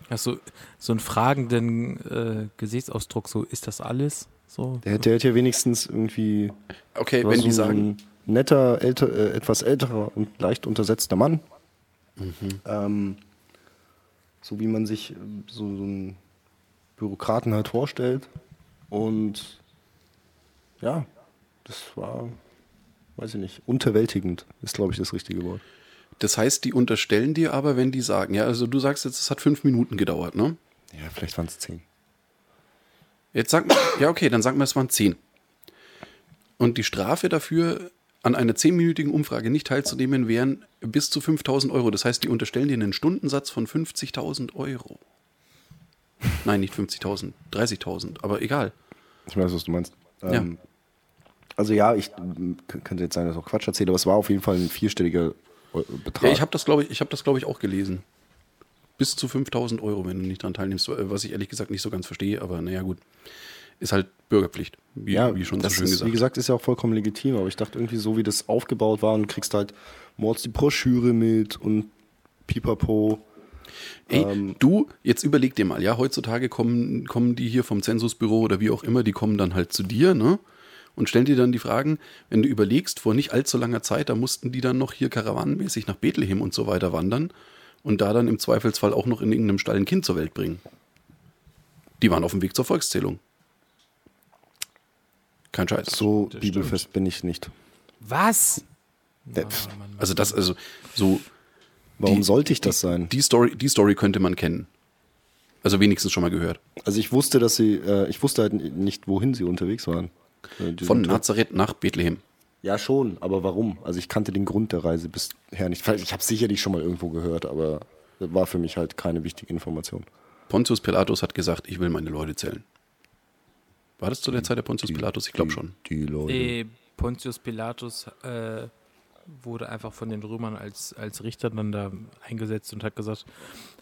Hast du so einen fragenden äh, Gesichtsausdruck, so ist das alles? So. Der, der hätte ja wenigstens irgendwie. Okay, wenn so die sagen, Ein netter, älter, äh, etwas älterer und leicht untersetzter Mann. Ähm, so wie man sich äh, so, so einen Bürokraten halt vorstellt. Und ja, das war, weiß ich nicht, unterwältigend ist, glaube ich, das richtige Wort. das heißt, die unterstellen dir aber, wenn die sagen, ja, also du sagst jetzt, es hat fünf Minuten gedauert, ne? Ja, vielleicht waren es zehn. Jetzt sag mal, ja, okay, dann sagen wir, es waren zehn. Und die Strafe dafür, an einer zehnminütigen Umfrage nicht teilzunehmen, wären bis zu 5000 Euro. Das heißt, die unterstellen dir einen Stundensatz von 50.000 Euro. Nein, nicht 50.000, 30.000, aber egal. Ich weiß, was du meinst. Ja. Also ja, ich könnte jetzt sein, dass ich auch Quatsch erzähle, aber es war auf jeden Fall ein vierstelliger Eu- Betrag. Ja, ich habe das, glaube ich, ich, hab das, glaub ich, auch gelesen. Bis zu 5000 Euro, wenn du nicht dran teilnimmst, äh, was ich ehrlich gesagt nicht so ganz verstehe, aber naja, gut. Ist halt Bürgerpflicht, wie, ja, wie schon so schön ist, gesagt. Wie gesagt, ist ja auch vollkommen legitim, aber ich dachte irgendwie so, wie das aufgebaut war und du kriegst halt mords die Broschüre mit und pipapo. Ey, ähm, du, jetzt überleg dir mal, ja, heutzutage kommen, kommen die hier vom Zensusbüro oder wie auch immer, die kommen dann halt zu dir, ne? Und stellen dir dann die Fragen, wenn du überlegst, vor nicht allzu langer Zeit, da mussten die dann noch hier karawanenmäßig nach Bethlehem und so weiter wandern und da dann im Zweifelsfall auch noch in irgendeinem Stall ein Kind zur Welt bringen. Die waren auf dem Weg zur Volkszählung. Kein Scheiß. So Das bibelfest bin ich nicht. Was? Äh, Also das, also so, Warum Die- sollte ich das sein? die Story, die Story könnte man kennen. Also wenigstens schon mal gehört. Also ich wusste, dass sie, äh, ich wusste halt nicht, wohin sie unterwegs waren. Äh, die Von Nazareth nach Bethlehem. Ja, schon, aber warum? Also ich kannte den Grund der Reise bisher nicht. Ich habe sicherlich schon mal irgendwo gehört, aber das war für mich halt keine wichtige Information. Pontius Pilatus hat gesagt, ich will meine Leute zählen. War das zu der Zeit der Pontius Pilatus? Ich glaube schon. Die Leute. Nee, Pontius Pilatus äh, wurde einfach von den Römern als, als Richter dann da eingesetzt und hat gesagt,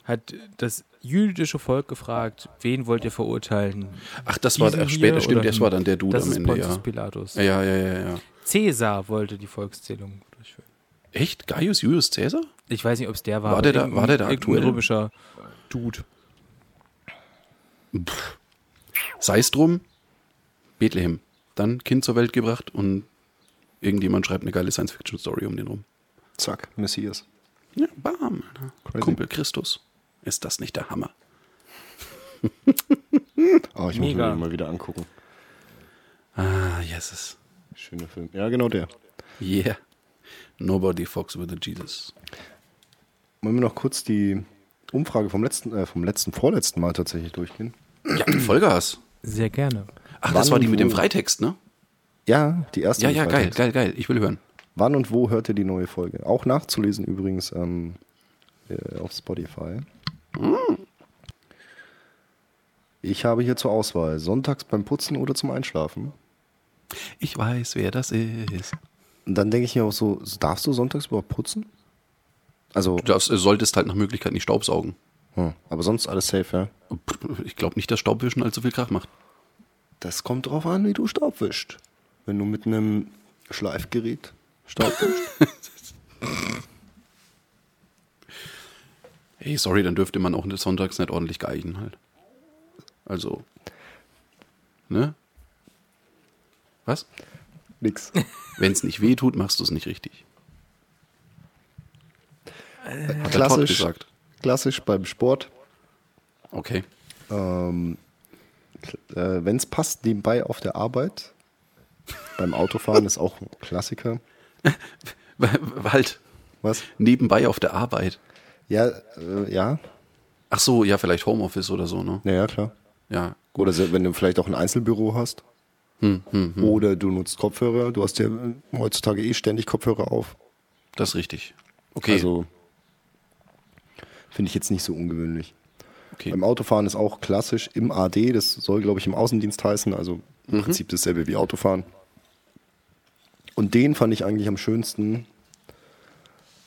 hat das jüdische Volk gefragt, wen wollt ihr verurteilen? Ach, das war Diesen der später, stimmt, das war dann der Dude Das am ist Ende, Pontius ja. Pilatus. Ja, ja, ja, ja. Cäsar wollte die Volkszählung durchführen. Echt? Gaius Julius Caesar? Ich weiß nicht, ob es der war. War der da- war der da aktuell? römischer Dude. Sei es drum, Bethlehem. Dann Kind zur Welt gebracht und irgendjemand schreibt eine geile Science-Fiction-Story um den rum. Zack, Messias. Ja, bam. Crazy. Kumpel Christus. Ist das nicht der Hammer? Oh, ich muss Mega. mir den mal wieder angucken. Ah, yeses. Schöner Film. Ja, genau der. Yeah. Nobody fucks with a Jesus. Wollen wir noch kurz die Umfrage vom letzten, äh, vom letzten, vorletzten Mal tatsächlich durchgehen? Ja, Vollgas. Sehr gerne. Ach, das Wann war die mit dem? Freitext, ne? Ja, die erste. Ja, ja, geil, geil, geil. Ich will hören. Wann und wo hört ihr die neue Folge? Auch nachzulesen übrigens ähm, äh, auf Spotify. Ich habe hier zur Auswahl sonntags beim Putzen oder zum Einschlafen. Ich weiß, wer das ist. Und dann denke ich mir auch so, darfst du sonntags überhaupt putzen? Also, Du darfst, äh, solltest halt nach Möglichkeit nicht staubsaugen. hm, aber sonst alles safe, ja? Ich glaube nicht, dass Staubwischen allzu viel Krach macht. Das kommt drauf an, wie du Staub wischst. Wenn du mit einem Schleifgerät Staub wischst. Hey, sorry, dann dürfte man auch sonntags nicht ordentlich geigen halt. Also, ne? Was? Nix. Wenn es nicht weh tut, machst du es nicht richtig. Hat Klassisch, gesagt. klassisch beim Sport. Okay. Ähm, äh, Wenn es passt, nebenbei auf der Arbeit. Beim Autofahren ist auch ein Klassiker. Halt, Was? nebenbei auf der Arbeit. Ja, äh, ja. Ach so, ja, vielleicht Homeoffice oder so, ne? Ja, ja, klar. Ja. Oder wenn du vielleicht auch ein Einzelbüro hast. Hm, hm, hm. Oder du nutzt Kopfhörer. Du hast ja äh, heutzutage eh ständig Kopfhörer auf. Das ist richtig. Okay. Also finde ich jetzt nicht so ungewöhnlich. okay. Beim Autofahren ist auch klassisch im AD, das soll, glaube ich, im Außendienst heißen, also im Mhm. Prinzip dasselbe wie Autofahren. Und den fand ich eigentlich am schönsten,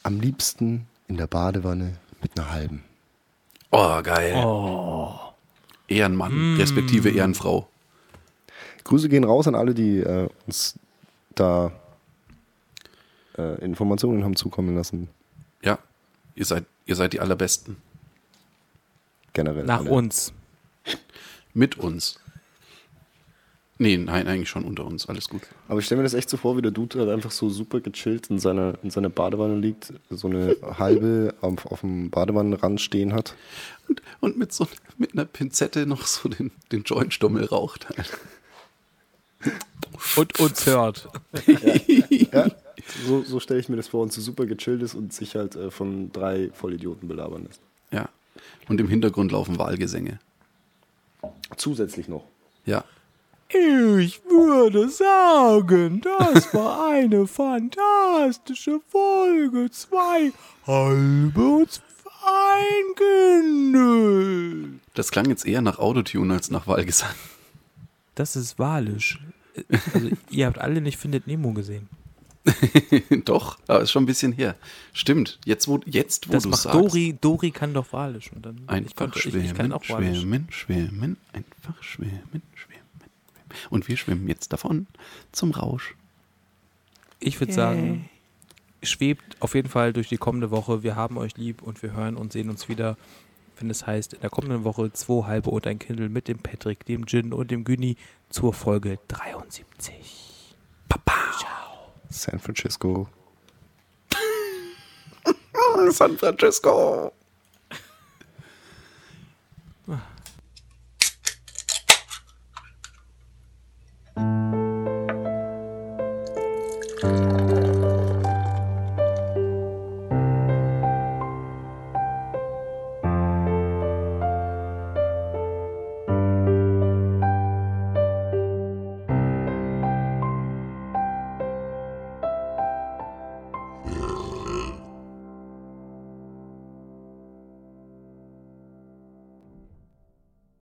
am liebsten in der Badewanne mit einer halben. Oh, geil. Ehrenmann, respektive Ehrenfrau. Grüße gehen raus an alle, die äh, uns da äh, Informationen haben zukommen lassen. Ja, ihr seid, ihr seid die Allerbesten. Generell. Nach alle. uns. Mit uns. Nee, nein, eigentlich schon unter uns. Alles gut. Aber ich stelle mir das echt so vor, wie der Dude halt einfach so super gechillt in seiner, in seiner Badewanne liegt, so eine halbe auf, auf dem Badewannenrand stehen hat. Und, und mit so mit einer Pinzette noch so den, den Jointstummel raucht. Und uns hört. Ja, so, so stelle ich mir das vor und so super gechillt ist und sich halt äh, von drei Vollidioten belabern lässt. Ja. Und im Hintergrund laufen Wahlgesänge. Zusätzlich noch. Ja. Ich würde sagen, das war eine fantastische Folge. Zwei halbe und zwei. Das klang jetzt eher nach Autotune als nach Wahlgesang. Das ist walisch. Also, ihr habt alle nicht Findet Nemo gesehen. Doch, aber ist schon ein bisschen her. Stimmt, jetzt wo, jetzt, wo Das du macht sagst. Dori, Dori kann doch Walisch. Und dann, ich, Einfach konnte, ich, schwimmen, ich kann auch Walisch. schwimmen, schwimmen, einfach schwimmen, schwimmen. Und wir schwimmen jetzt davon zum Rausch. Ich würde sagen, schwebt auf jeden Fall durch die kommende Woche. Wir haben euch lieb und wir hören und sehen uns wieder, wenn es heißt, in der kommenden Woche zwei halbe und ein Kindle mit dem Patrick, dem Gin und dem Güni zur Folge 73. San Francisco. San Francisco.